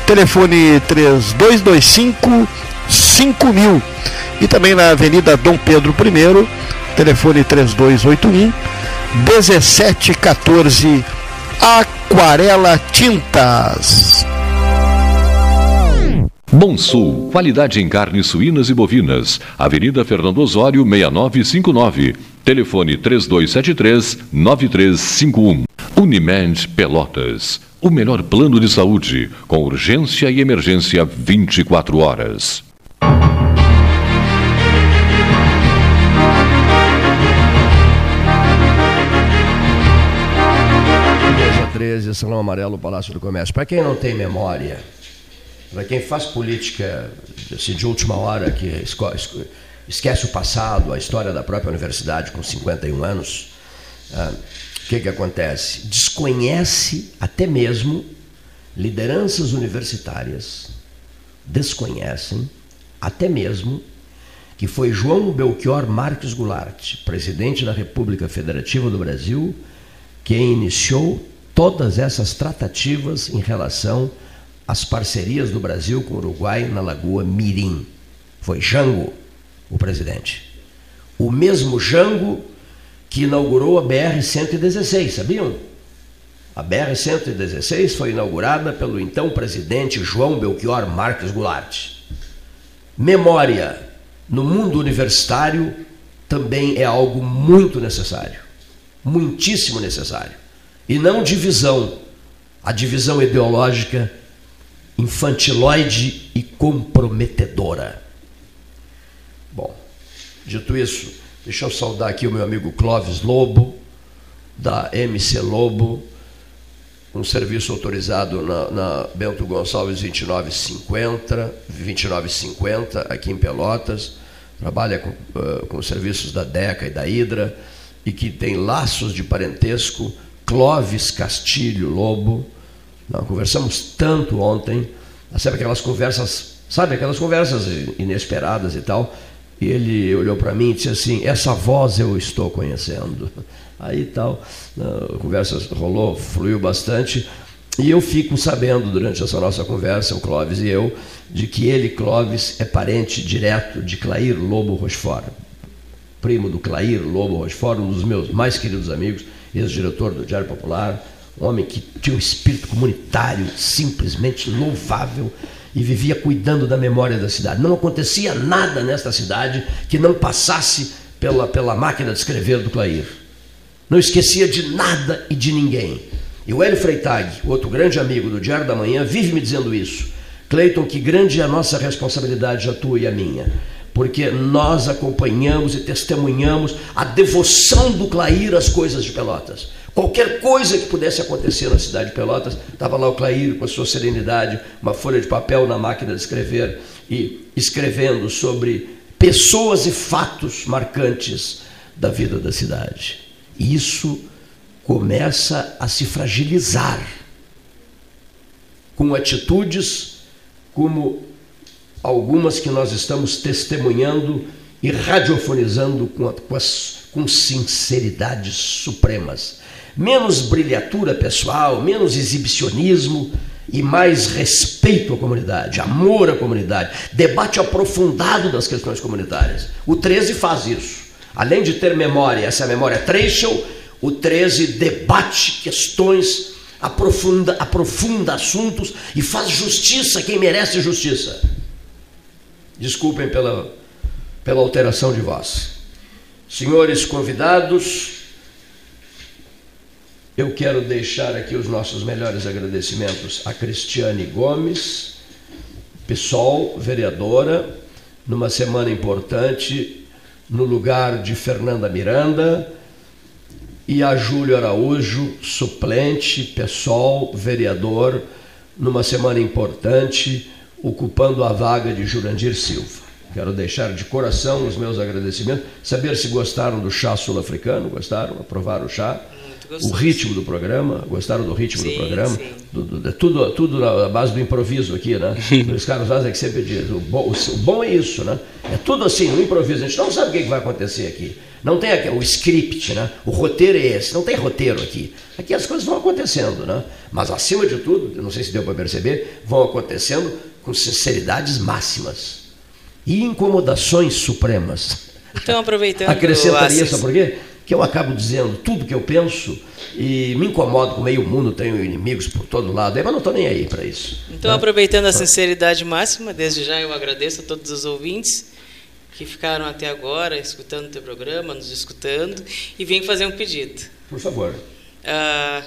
Telefone 3225 5000 e também na Avenida Dom Pedro I, telefone 3281 1714 Aquarela Tintas. Bom Sul, qualidade em carnes suínas e bovinas. Avenida Fernando Osório, 6959. Telefone 3273-9351. Unimed Pelotas. O melhor plano de saúde, com urgência e emergência 24 horas. 13, Salão Amarelo, Palácio do Comércio. Para quem não tem memória, para quem faz política assim, de última hora, que esquece o passado, a história da própria universidade com 51 anos, ah, o que, que acontece? Desconhece até mesmo lideranças universitárias, desconhecem até mesmo que foi João Belchior Marques Goulart, presidente da República Federativa do Brasil, quem iniciou todas essas tratativas em relação às parcerias do Brasil com o Uruguai na Lagoa Mirim. Foi Jango o presidente. O mesmo Jango que inaugurou a BR-116, sabiam? A BR-116 foi inaugurada pelo então presidente João Belchior Marques Goulart. Memória no mundo universitário também é algo muito necessário, muitíssimo necessário e não divisão, a divisão ideológica infantiloide e comprometedora. Bom, dito isso, deixa eu saudar aqui o meu amigo Clóvis Lobo, da MC Lobo, um serviço autorizado na, na Bento Gonçalves 2950, 2950, aqui em Pelotas, trabalha com, uh, com serviços da DECA e da Hidra, e que tem laços de parentesco Clóvis Castilho Lobo. Nós conversamos tanto ontem, sabe aquelas conversas, sabe aquelas conversas inesperadas e tal. E ele olhou para mim e disse assim: Essa voz eu estou conhecendo. Aí tal, a conversa rolou, fluiu bastante. E eu fico sabendo durante essa nossa conversa, o Clóvis e eu, de que ele, Clóvis, é parente direto de Clair Lobo Rochefort, primo do Clair Lobo Rochefort, um dos meus mais queridos amigos ex-diretor do Diário Popular, um homem que tinha um espírito comunitário simplesmente louvável e vivia cuidando da memória da cidade. Não acontecia nada nesta cidade que não passasse pela, pela máquina de escrever do Clair. Não esquecia de nada e de ninguém. E o Hélio Freitag, outro grande amigo do Diário da Manhã, vive me dizendo isso. Cleiton, que grande é a nossa responsabilidade, a tua e a minha. Porque nós acompanhamos e testemunhamos a devoção do Clair às coisas de Pelotas. Qualquer coisa que pudesse acontecer na cidade de Pelotas, estava lá o Clair com a sua serenidade, uma folha de papel na máquina de escrever e escrevendo sobre pessoas e fatos marcantes da vida da cidade. Isso começa a se fragilizar com atitudes como algumas que nós estamos testemunhando e radiofonizando com, com, as, com sinceridades supremas. Menos brilhatura pessoal, menos exibicionismo e mais respeito à comunidade, amor à comunidade, debate aprofundado das questões comunitárias. O 13 faz isso. Além de ter memória, essa memória Treschel, o 13 debate questões, aprofunda, aprofunda assuntos e faz justiça a quem merece justiça. Desculpem pela, pela alteração de voz. Senhores convidados, eu quero deixar aqui os nossos melhores agradecimentos a Cristiane Gomes, PSOL, vereadora, numa semana importante, no lugar de Fernanda Miranda, e a Júlio Araújo, suplente, PSOL, vereador, numa semana importante, ocupando a vaga de Jurandir Silva. Quero deixar de coração os meus agradecimentos, saber se gostaram do chá sul-africano, gostaram, aprovaram o chá o ritmo do programa, gostaram do ritmo sim, do programa, do, do, tudo, tudo na base do improviso aqui, né? Os caras fazem é que sempre diz, o bom, o, bom, é isso, né? É tudo assim, no improviso, a gente não sabe o que, vai acontecer aqui. Não tem aqui, o script, né? O roteiro é esse, não tem roteiro aqui. Aqui as coisas vão acontecendo, né? Mas acima de tudo, não sei se deu para perceber, vão acontecendo com sinceridades máximas e incomodações supremas. Então, aproveitando. Acrescentaria, sabe por quê? que eu acabo dizendo tudo que eu penso e me incomodo com o meio mundo, tenho inimigos por todo lado, mas não estou nem aí para isso. Então, né? aproveitando a sinceridade máxima, desde já eu agradeço a todos os ouvintes que ficaram até agora escutando o teu programa, nos escutando, e venho fazer um pedido. Por favor. Ah,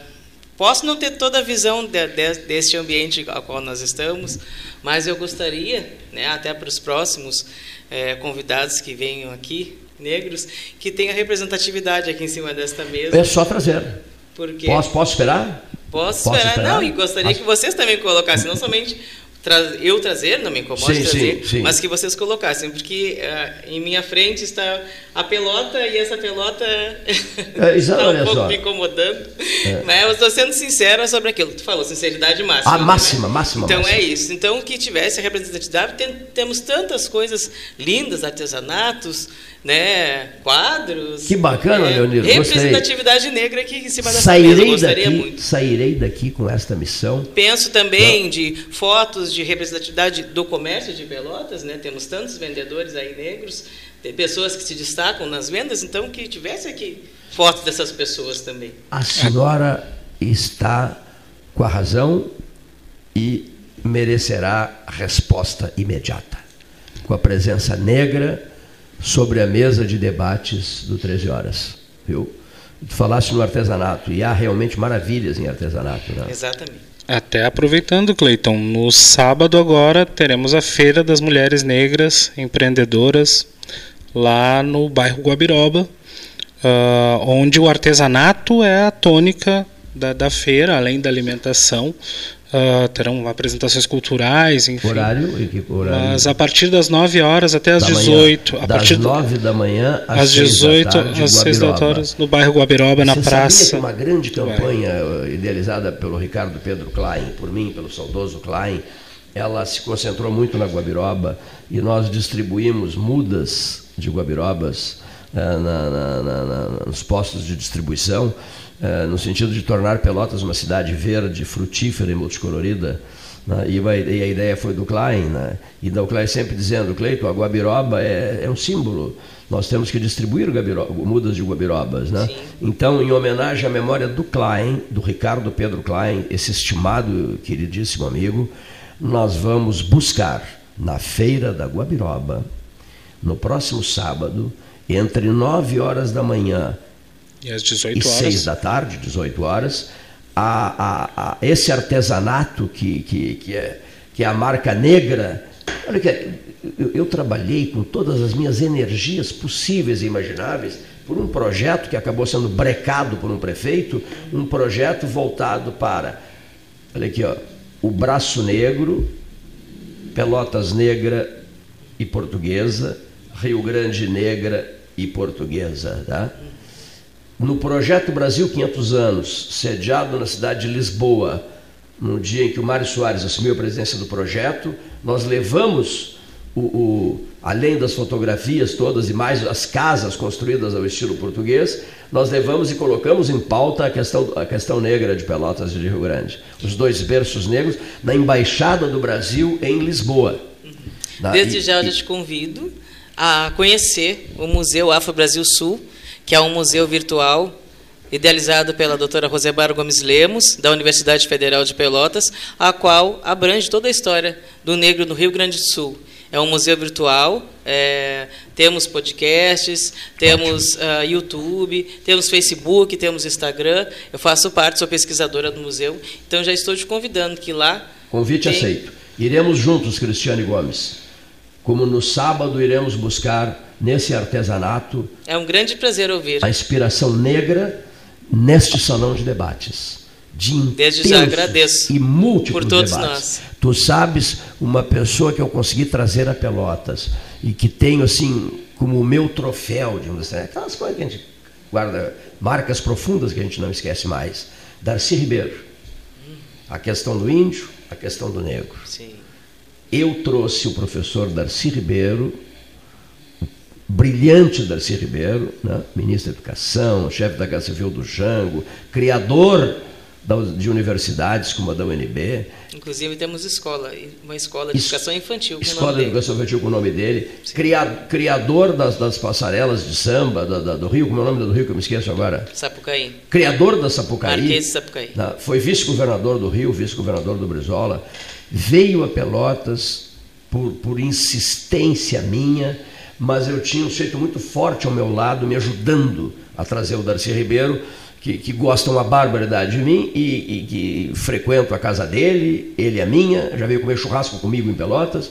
posso não ter toda a visão de, de, deste ambiente ao qual nós estamos, mas eu gostaria, né, até para os próximos é, convidados que venham aqui, negros que tenha representatividade aqui em cima desta mesa. É só trazer. Porque posso, posso esperar? Posso, posso esperar? esperar? Não, e gostaria Posso... que vocês também colocassem, não somente eu trazer, não me incomoda sim, trazer, sim, sim. mas que vocês colocassem, porque uh, em minha frente está a pelota e essa pelota é, está um pouco só. me incomodando. É. Mas eu estou sendo sincera sobre aquilo. Tu falou, sinceridade máxima. A né? máxima, máxima. Então máxima. é isso. Então que tivesse a representatividade, tem, temos tantas coisas lindas, artesanatos, né, quadros. Que bacana, né, Leonir. Representatividade gostei. negra aqui em cima da sairei mesa. Gostaria daqui, muito. Sairei daqui com esta missão. Penso também Não. de fotos de representatividade do comércio de Pelotas, né? Temos tantos vendedores aí negros, tem pessoas que se destacam nas vendas, então que tivesse aqui fotos dessas pessoas também. A senhora está com a razão e merecerá resposta imediata. Com a presença negra sobre a mesa de debates do 13 Horas. Viu? Tu falaste no artesanato, e há realmente maravilhas em artesanato. Né? Exatamente. Até aproveitando, Cleiton, no sábado agora teremos a Feira das Mulheres Negras Empreendedoras lá no bairro Guabiroba, uh, onde o artesanato é a tônica da, da feira, além da alimentação. Uh, terão apresentações culturais, enfim. Horário, horário? Mas a partir das 9 horas até às 18. Manhã, a das partir 9 da manhã às, às 18 tarde, às 6 da tarde, no bairro Guabiroba, na Você praça. Sabia que uma grande campanha eh, idealizada pelo Ricardo Pedro Klein, por mim, pelo saudoso Klein, ela se concentrou muito na Guabiroba e nós distribuímos mudas de Guabirobas uh, na, na, na, nos postos de distribuição é, no sentido de tornar Pelotas uma cidade verde, frutífera e multicolorida. Né? E, a, ideia foi do Klein, né? e do Klein sempre dizendo, Cleito, a Guabiroba é, é um símbolo, nós temos que distribuir mudas de Guabirobas. Né? Então, em homenagem à memória do Klein, do Ricardo Pedro Klein, esse estimado, queridíssimo amigo, nós vamos buscar na Feira da Guabiroba, no próximo sábado, entre 9 horas da manhã e às 18 horas. E 6 da tarde, 18 horas, a, a, a esse artesanato que, que, que, é, que é a marca negra Olha que eu, eu trabalhei com todas as minhas energias possíveis e imagináveis por um projeto que acabou sendo brecado por um prefeito, um projeto voltado para, olha aqui, ó, o Braço Negro, Pelotas Negra e Portuguesa, Rio Grande Negra e Portuguesa, tá? No projeto Brasil 500 anos, sediado na cidade de Lisboa, no dia em que o Mário Soares assumiu a presidência do projeto, nós levamos o, o, além das fotografias todas e mais as casas construídas ao estilo português, nós levamos e colocamos em pauta a questão, a questão negra de Pelotas e de Rio Grande. Os dois berços negros na Embaixada do Brasil em Lisboa. Desde e, já eu te convido a conhecer o Museu Afro Brasil Sul, que é um museu virtual idealizado pela doutora Rosemar Gomes Lemos, da Universidade Federal de Pelotas, a qual abrange toda a história do negro no Rio Grande do Sul. É um museu virtual, é, temos podcasts, temos uh, YouTube, temos Facebook, temos Instagram. Eu faço parte, sou pesquisadora do museu, então já estou te convidando que lá. Convite tem... aceito. Iremos juntos, Cristiane Gomes. Como no sábado iremos buscar nesse artesanato. É um grande prazer ouvir. A inspiração negra neste salão de debates. De Desde já agradeço e múltiplos por todos debates. nós. Tu sabes, uma pessoa que eu consegui trazer a Pelotas e que tenho assim como o meu troféu, de assim, aquelas coisas que a gente guarda, marcas profundas que a gente não esquece mais. Darcy Ribeiro. A questão do índio, a questão do negro. Eu trouxe o professor Darcy Ribeiro brilhante Darcy Ribeiro, né? ministro da Educação, chefe da Casa Civil do Jango, criador de universidades como a da UNB. Inclusive temos escola, uma escola de educação infantil escola de educação infantil com o nome dele. Criado, criador das, das passarelas de samba da, da, do Rio, como é o nome do Rio que eu me esqueço agora? Sapucaí. Criador da Sapucaí. Marquês de Sapucaí. Foi vice-governador do Rio, vice-governador do Brizola. Veio a Pelotas por, por insistência minha mas eu tinha um jeito muito forte ao meu lado, me ajudando a trazer o Darcy Ribeiro, que, que gosta uma barbaridade de mim e, e, que frequento a casa dele, ele a minha, já veio comer churrasco comigo em Pelotas,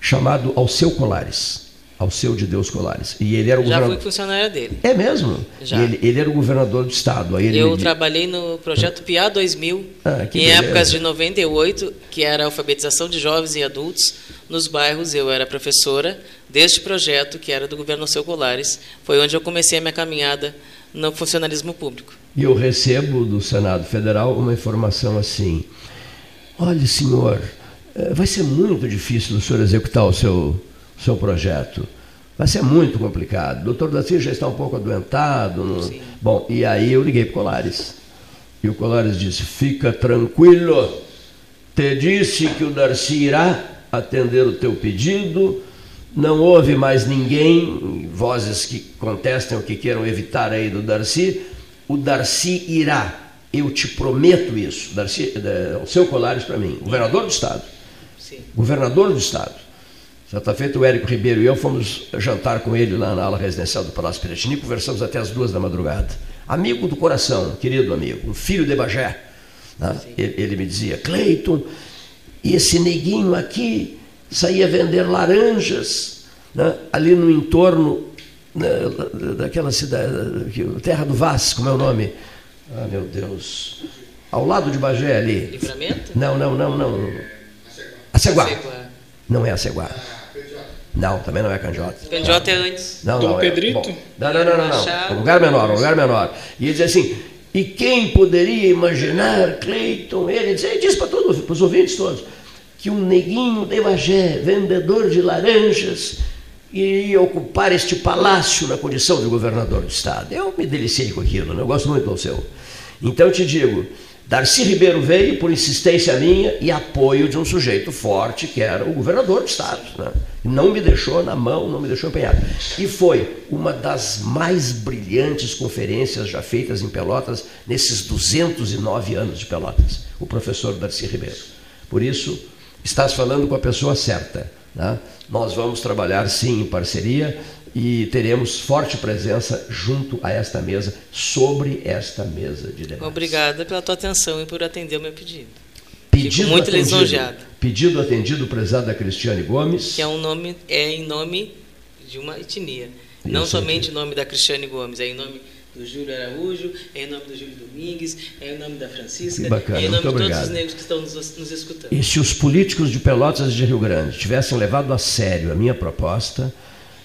chamado Alceu Colares. Alceu de Deus Colares. E ele era o Já governador... fui funcionária dele. É mesmo? Já. Ele, ele, era o governador do estado. Aí eu me... trabalhei no projeto PIA 2000, ah, em beleza. épocas de 98, que era a alfabetização de jovens e adultos nos bairros. Eu era professora deste projeto, que era do governo Alceu Colares. Foi onde eu comecei a minha caminhada no funcionalismo público. E eu recebo do Senado Federal uma informação assim: olha, senhor, eh, vai ser muito difícil o senhor executar o seu seu projeto. Vai ser muito complicado. O doutor Darcy já está um pouco adoentado. Não... Bom, e aí eu liguei para o Colares. E o Colares disse: Fica tranquilo, te disse que o Darcy irá atender o teu pedido. Não houve mais ninguém, vozes que contestem o que queiram evitar aí do Darcy. O Darcy irá. Eu te prometo isso. Darcy, é, o seu Colares para mim, governador do Estado. Sim. Governador do Estado já está feito, o Érico Ribeiro e eu fomos jantar com ele lá na ala residencial do Palácio Piratini, conversamos até as duas da madrugada. Amigo do coração, querido amigo, um filho de Bagé. Né? Ele, ele, me dizia, Cleiton, esse neguinho aqui saía vender laranjas né? ali no entorno né? daquela cidade, Terra do Vaz, como é o nome? Ah, meu Deus. Ao lado de Bagé ali. Livramento? Não, não, não, não. Aceguá. Não é Aceguá. Não, também não é Canjota. Canjota é antes. Não, Dom não, Pedrito? É, bom, não, não, não, não, não. Um lugar menor, um lugar menor. E ele diz assim, e quem poderia imaginar, Cleiton, ele diz, ele diz para todos, para os ouvintes todos, que um neguinho de Bagé, vendedor de laranjas, iria ocupar este palácio na condição de governador do estado. Eu me deliciei com aquilo, né? eu gosto muito do seu. Então eu te digo, Darcy Ribeiro veio por insistência minha e apoio de um sujeito forte, que era o governador do Estado. Né? Não me deixou na mão, não me deixou empenhado. E foi uma das mais brilhantes conferências já feitas em Pelotas nesses 209 anos de Pelotas, o professor Darcy Ribeiro. Por isso, estás falando com a pessoa certa. Né? Nós vamos trabalhar sim em parceria e teremos forte presença junto a esta mesa, sobre esta mesa de debate. Obrigada pela tua atenção e por atender o meu pedido. Pedido Fico muito atendido. lisonjeada. Pedido atendido, prezada Cristiane Gomes. Que é um nome, é em nome de uma etnia. Não Isso somente em nome da Cristiane Gomes, é em nome do Júlio Araújo, é em nome do Júlio Domingues, é em nome da Francisca, bacana, é em nome de todos obrigado. os negros que estão nos, nos escutando. E se os políticos de Pelotas e de Rio Grande tivessem levado a sério a minha proposta,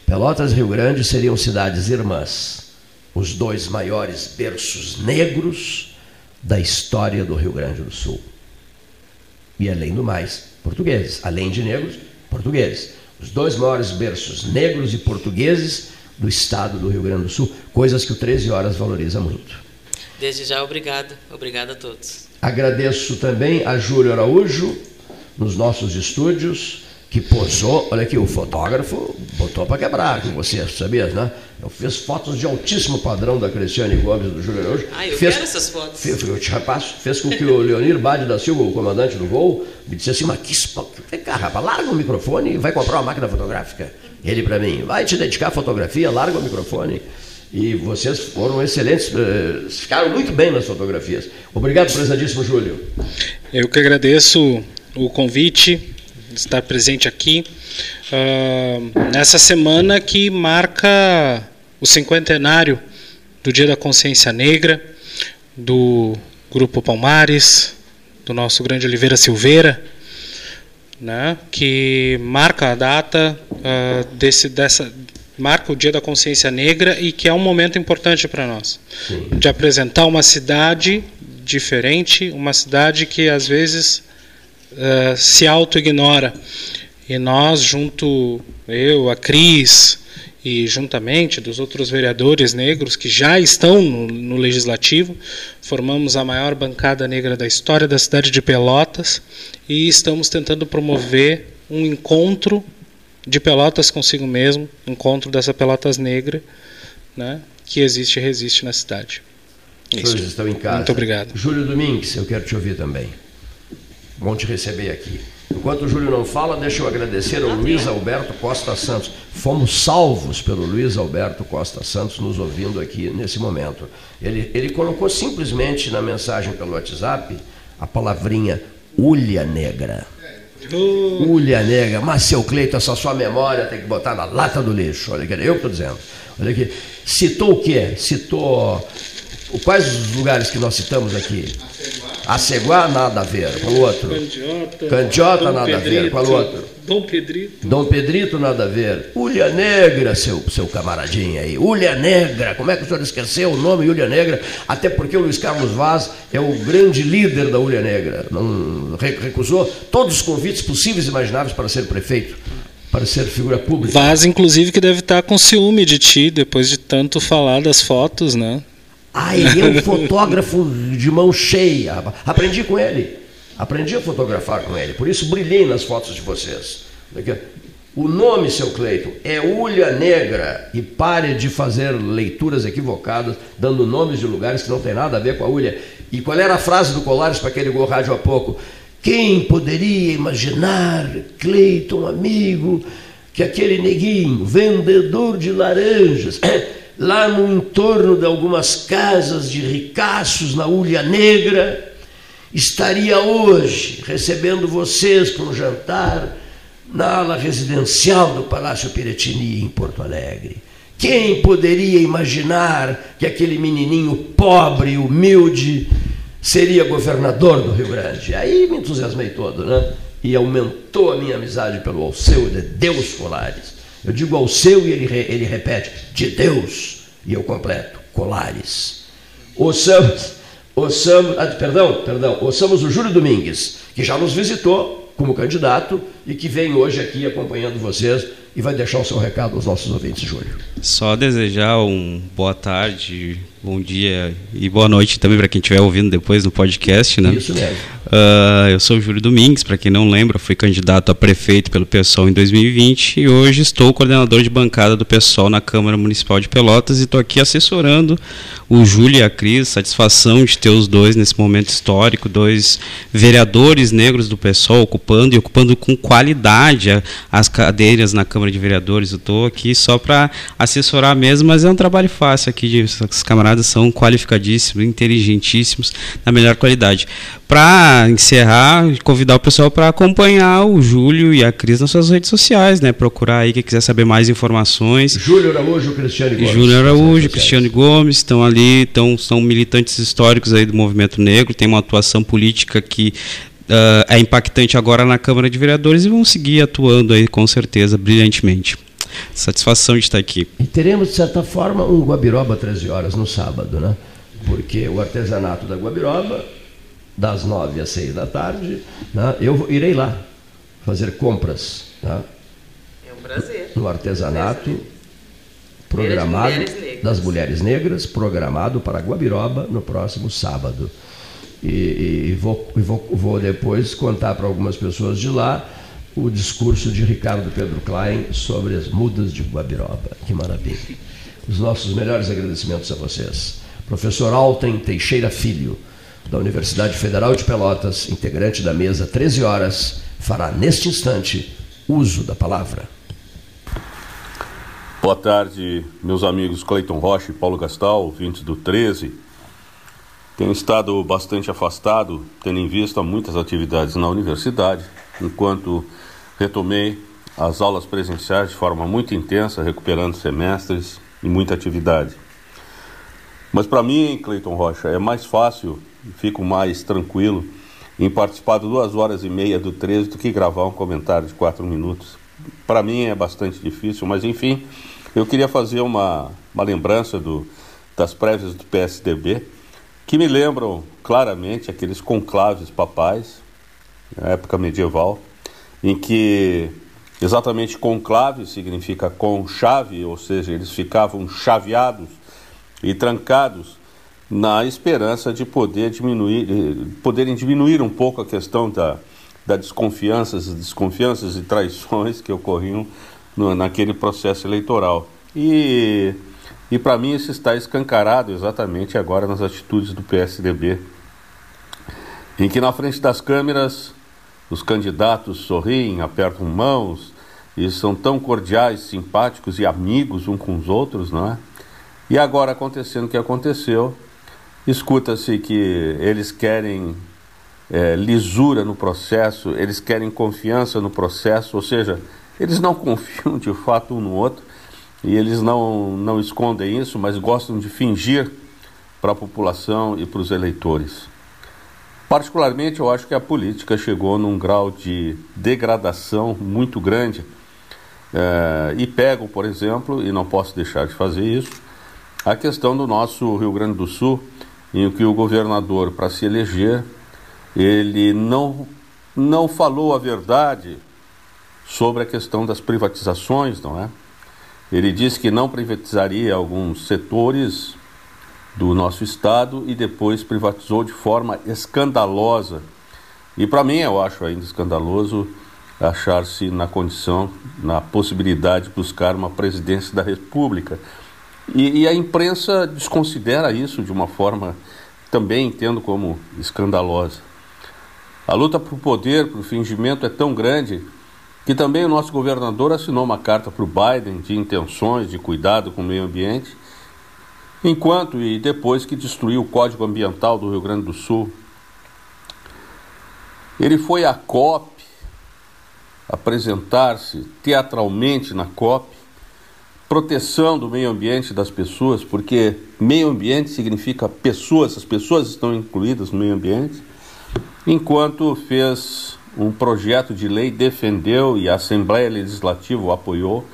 Pelotas e Rio Grande seriam cidades irmãs, os dois maiores berços negros da história do Rio Grande do Sul. E além do mais, portugueses. Além de negros, portugueses. Os dois maiores berços negros e portugueses do estado do Rio Grande do Sul, coisas que o 13 Horas valoriza muito. Desde já, obrigado. Obrigado a todos. Agradeço também a Júlio Araújo, nos nossos estúdios, que posou, olha aqui, o fotógrafo botou para quebrar com você, sabia, né? Eu fiz fotos de altíssimo padrão da Cristiane Gomes do Júlio Araújo. Ah, eu fez, quero essas fotos. Fez, eu te repasso, fez com que o Leonir Bade da Silva, o comandante do voo, me dissesse assim, mas que vem cá, rapaz, larga o microfone e vai comprar uma máquina fotográfica. Ele para mim, vai te dedicar à fotografia, larga o microfone. E vocês foram excelentes, eh, ficaram muito bem nas fotografias. Obrigado, prezadíssimo Júlio. Eu que agradeço o convite, estar presente aqui. ah, nessa semana que marca o cinquentenário do Dia da Consciência Negra, do Grupo Palmares, do nosso grande Oliveira Silveira, né, que marca a data ah, desse, dessa, marca o Dia da Consciência Negra e que é um momento importante para nós de apresentar uma cidade diferente, uma cidade que às vezes eh, se auto-ignora. E nós, junto, eu, a Cris, e juntamente dos outros vereadores negros que já estão no, no Legislativo, formamos a maior bancada negra da história da cidade de Pelotas e estamos tentando promover um encontro de Pelotas consigo mesmo, encontro dessa Pelotas negra, né, que existe e resiste na cidade. Os Isso. senhores estão em casa. Muito obrigado. Júlio Domingues, eu quero te ouvir também. Bom te receber aqui. Enquanto o Júlio não fala, deixa eu agradecer ao Luiz Alberto Costa Santos. Fomos salvos pelo Luiz Alberto Costa Santos nos ouvindo aqui nesse momento. Ele, ele colocou simplesmente na mensagem pelo WhatsApp a palavrinha ulha negra. Ulha negra, mas seu Cleito, essa sua memória tem que botar na lata do lixo. Olha aqui, eu que estou dizendo. Olha aqui. Citou o quê? Citou. Quais os lugares que nós citamos aqui? Aceguá, nada a ver. Qual o outro? Candiota, Candiota, Dom nada a ver. Pedrito, Qual o outro? Dom Pedrito. Dom Pedrito, nada a ver. Ulha Negra, seu, seu camaradinha aí. Ulha Negra, como é que o senhor esqueceu o nome Ulha Negra? Até porque o Luiz Carlos Vaz é o grande líder da Ulha Negra. Não re- recusou todos os convites possíveis e imagináveis para ser prefeito, para ser figura pública. Vaz, inclusive, que deve estar com ciúme de ti, depois de tanto falar das fotos, né? Ah, ele é um fotógrafo de mão cheia. Aprendi com ele. Aprendi a fotografar com ele. Por isso brilhei nas fotos de vocês. O nome, seu Cleiton, é Ulha Negra. E pare de fazer leituras equivocadas, dando nomes de lugares que não tem nada a ver com a Ulha. E qual era a frase do Colares para quem ligou o rádio há pouco? Quem poderia imaginar, Cleiton, amigo, que aquele neguinho, vendedor de laranjas, lá no entorno de algumas casas de ricaços na Ulha Negra, estaria hoje recebendo vocês para um jantar na ala residencial do Palácio Piratini, em Porto Alegre. Quem poderia imaginar que aquele menininho pobre humilde seria governador do Rio Grande? Aí me entusiasmei todo, né? E aumentou a minha amizade pelo Alceu de Deus Colares. Eu digo Alceu e ele, ele repete, de Deus, e eu completo, Colares. Ouçamos, ouçamos, ah, perdão, perdão, ouçamos o Júlio Domingues, que já nos visitou como candidato e que vem hoje aqui acompanhando vocês e vai deixar o seu recado aos nossos ouvintes, Júlio. Só desejar um boa tarde, bom dia e boa noite também para quem estiver ouvindo depois no podcast, né? Isso mesmo. Ah, eu sou o Júlio Domingues, para quem não lembra, fui candidato a prefeito pelo PSOL em 2020 e hoje estou coordenador de bancada do PSOL na Câmara Municipal de Pelotas e estou aqui assessorando o Júlio e a Cris. Satisfação de ter os dois nesse momento histórico, dois vereadores negros do PSOL ocupando e ocupando com qualidade as cadeiras na Câmara de Vereadores. Eu estou aqui só para assessorar mesmo, mas é um trabalho fácil aqui. Os camaradas são qualificadíssimos, inteligentíssimos, na melhor qualidade. Para para encerrar, convidar o pessoal para acompanhar o Júlio e a Cris nas suas redes sociais, né? Procurar aí quem quiser saber mais informações. Júlio Araújo, Cristiano Gomes. Júlio Araújo, Cristiano Gomes estão ali, então são militantes históricos aí do movimento negro, tem uma atuação política que uh, é impactante agora na Câmara de Vereadores e vão seguir atuando aí com certeza brilhantemente. Satisfação de estar aqui. E teremos, de certa forma, um Guabiroba 13 horas no sábado, né? Porque o artesanato da Guabiroba, das 9 às 6 da tarde, né? eu irei lá fazer compras. Né? É um prazer. No artesanato programado mulheres das mulheres negras, programado para Guabiroba no próximo sábado. E, e, e vou, vou, vou depois contar para algumas pessoas de lá o discurso de Ricardo Pedro Klein sobre as mudas de Guabiroba. Que maravilha. Os nossos melhores agradecimentos a vocês. Professor Alten Teixeira Filho, da Universidade Federal de Pelotas, integrante da mesa 13 horas, fará neste instante uso da palavra. Boa tarde, meus amigos Cleiton Rocha e Paulo Gastal, ouvintes do 13. Tenho estado bastante afastado, tendo em vista muitas atividades na universidade, enquanto retomei as aulas presenciais de forma muito intensa, recuperando semestres e muita atividade. Mas para mim, Cleiton Rocha, é mais fácil, fico mais tranquilo em participar de duas horas e meia do 13 do que gravar um comentário de quatro minutos. Para mim é bastante difícil, mas enfim, eu queria fazer uma, uma lembrança do, das prévias do PSDB, que me lembram claramente aqueles conclaves papais, na época medieval, em que exatamente conclave significa com chave, ou seja, eles ficavam chaveados e trancados na esperança de poder diminuir, poderem diminuir um pouco a questão da, da desconfianças, desconfianças e traições que ocorriam no, naquele processo eleitoral. E, e para mim isso está escancarado exatamente agora nas atitudes do PSDB, em que na frente das câmeras os candidatos sorriem, apertam mãos e são tão cordiais, simpáticos e amigos uns com os outros, não é? E agora acontecendo o que aconteceu, escuta-se que eles querem é, lisura no processo, eles querem confiança no processo, ou seja, eles não confiam de fato um no outro e eles não, não escondem isso, mas gostam de fingir para a população e para os eleitores. Particularmente, eu acho que a política chegou num grau de degradação muito grande. É, e pego, por exemplo, e não posso deixar de fazer isso, a questão do nosso Rio Grande do Sul, em que o governador, para se eleger, ele não, não falou a verdade sobre a questão das privatizações, não é? Ele disse que não privatizaria alguns setores do nosso Estado e depois privatizou de forma escandalosa. E para mim, eu acho ainda escandaloso achar-se na condição, na possibilidade de buscar uma presidência da República. E, e, a imprensa desconsidera isso de uma forma também entendo como escandalosa. A luta por poder, por fingimento é tão grande que também o nosso governador assinou uma carta para o Biden de intenções de cuidado com o meio ambiente enquanto e depois que destruiu o Código Ambiental do Rio Grande do Sul. Ele foi à COP apresentar-se teatralmente na COP, proteção do meio ambiente das pessoas, porque meio ambiente significa pessoas, as pessoas estão incluídas no meio ambiente, enquanto fez um projeto de lei, defendeu e a Assembleia Legislativa o apoiou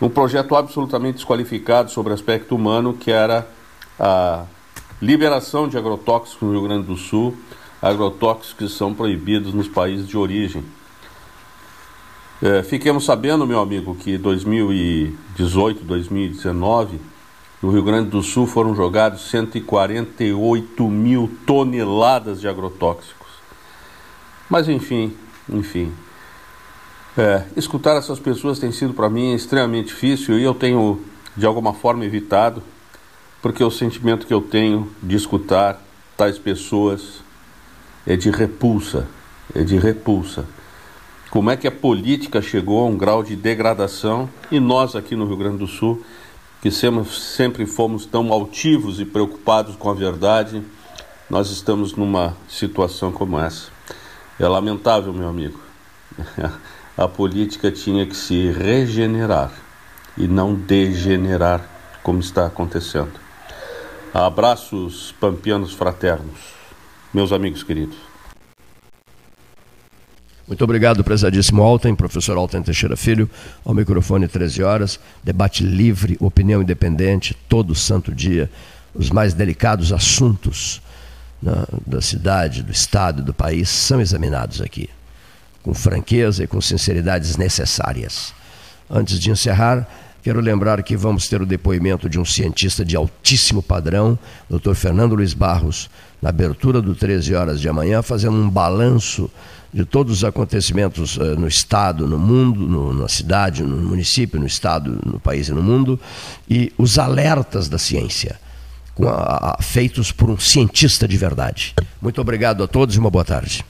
um projeto absolutamente desqualificado sobre aspecto humano, que era a liberação de agrotóxicos no Rio Grande do Sul, agrotóxicos que são proibidos nos países de origem. É, fiquemos sabendo, meu amigo, que 2018, 2019, no Rio Grande do Sul foram jogados 148 mil toneladas de agrotóxicos. Mas enfim, enfim, é, escutar essas pessoas tem sido para mim extremamente difícil e eu tenho de alguma forma evitado, porque o sentimento que eu tenho de escutar tais pessoas é de repulsa, é de repulsa. Como é que a política chegou a um grau de degradação e nós aqui no Rio Grande do Sul, que sempre fomos tão altivos e preocupados com a verdade, nós estamos numa situação como essa. É lamentável, meu amigo. A política tinha que se regenerar e não degenerar, como está acontecendo. Abraços pampianos fraternos, meus amigos queridos. Muito obrigado, prezadíssimo Alten, professor Alten Teixeira Filho, ao microfone 13 horas, debate livre, opinião independente, todo santo dia, os mais delicados assuntos da cidade, do estado, do país são examinados aqui, com franqueza e com sinceridades necessárias. Antes de encerrar, quero lembrar que vamos ter o depoimento de um cientista de altíssimo padrão, Dr. Fernando Luiz Barros, na abertura do 13 horas de amanhã, fazendo um balanço de todos os acontecimentos uh, no Estado, no mundo, no, na cidade, no município, no Estado, no país e no mundo, e os alertas da ciência, a, a, feitos por um cientista de verdade. Muito obrigado a todos e uma boa tarde.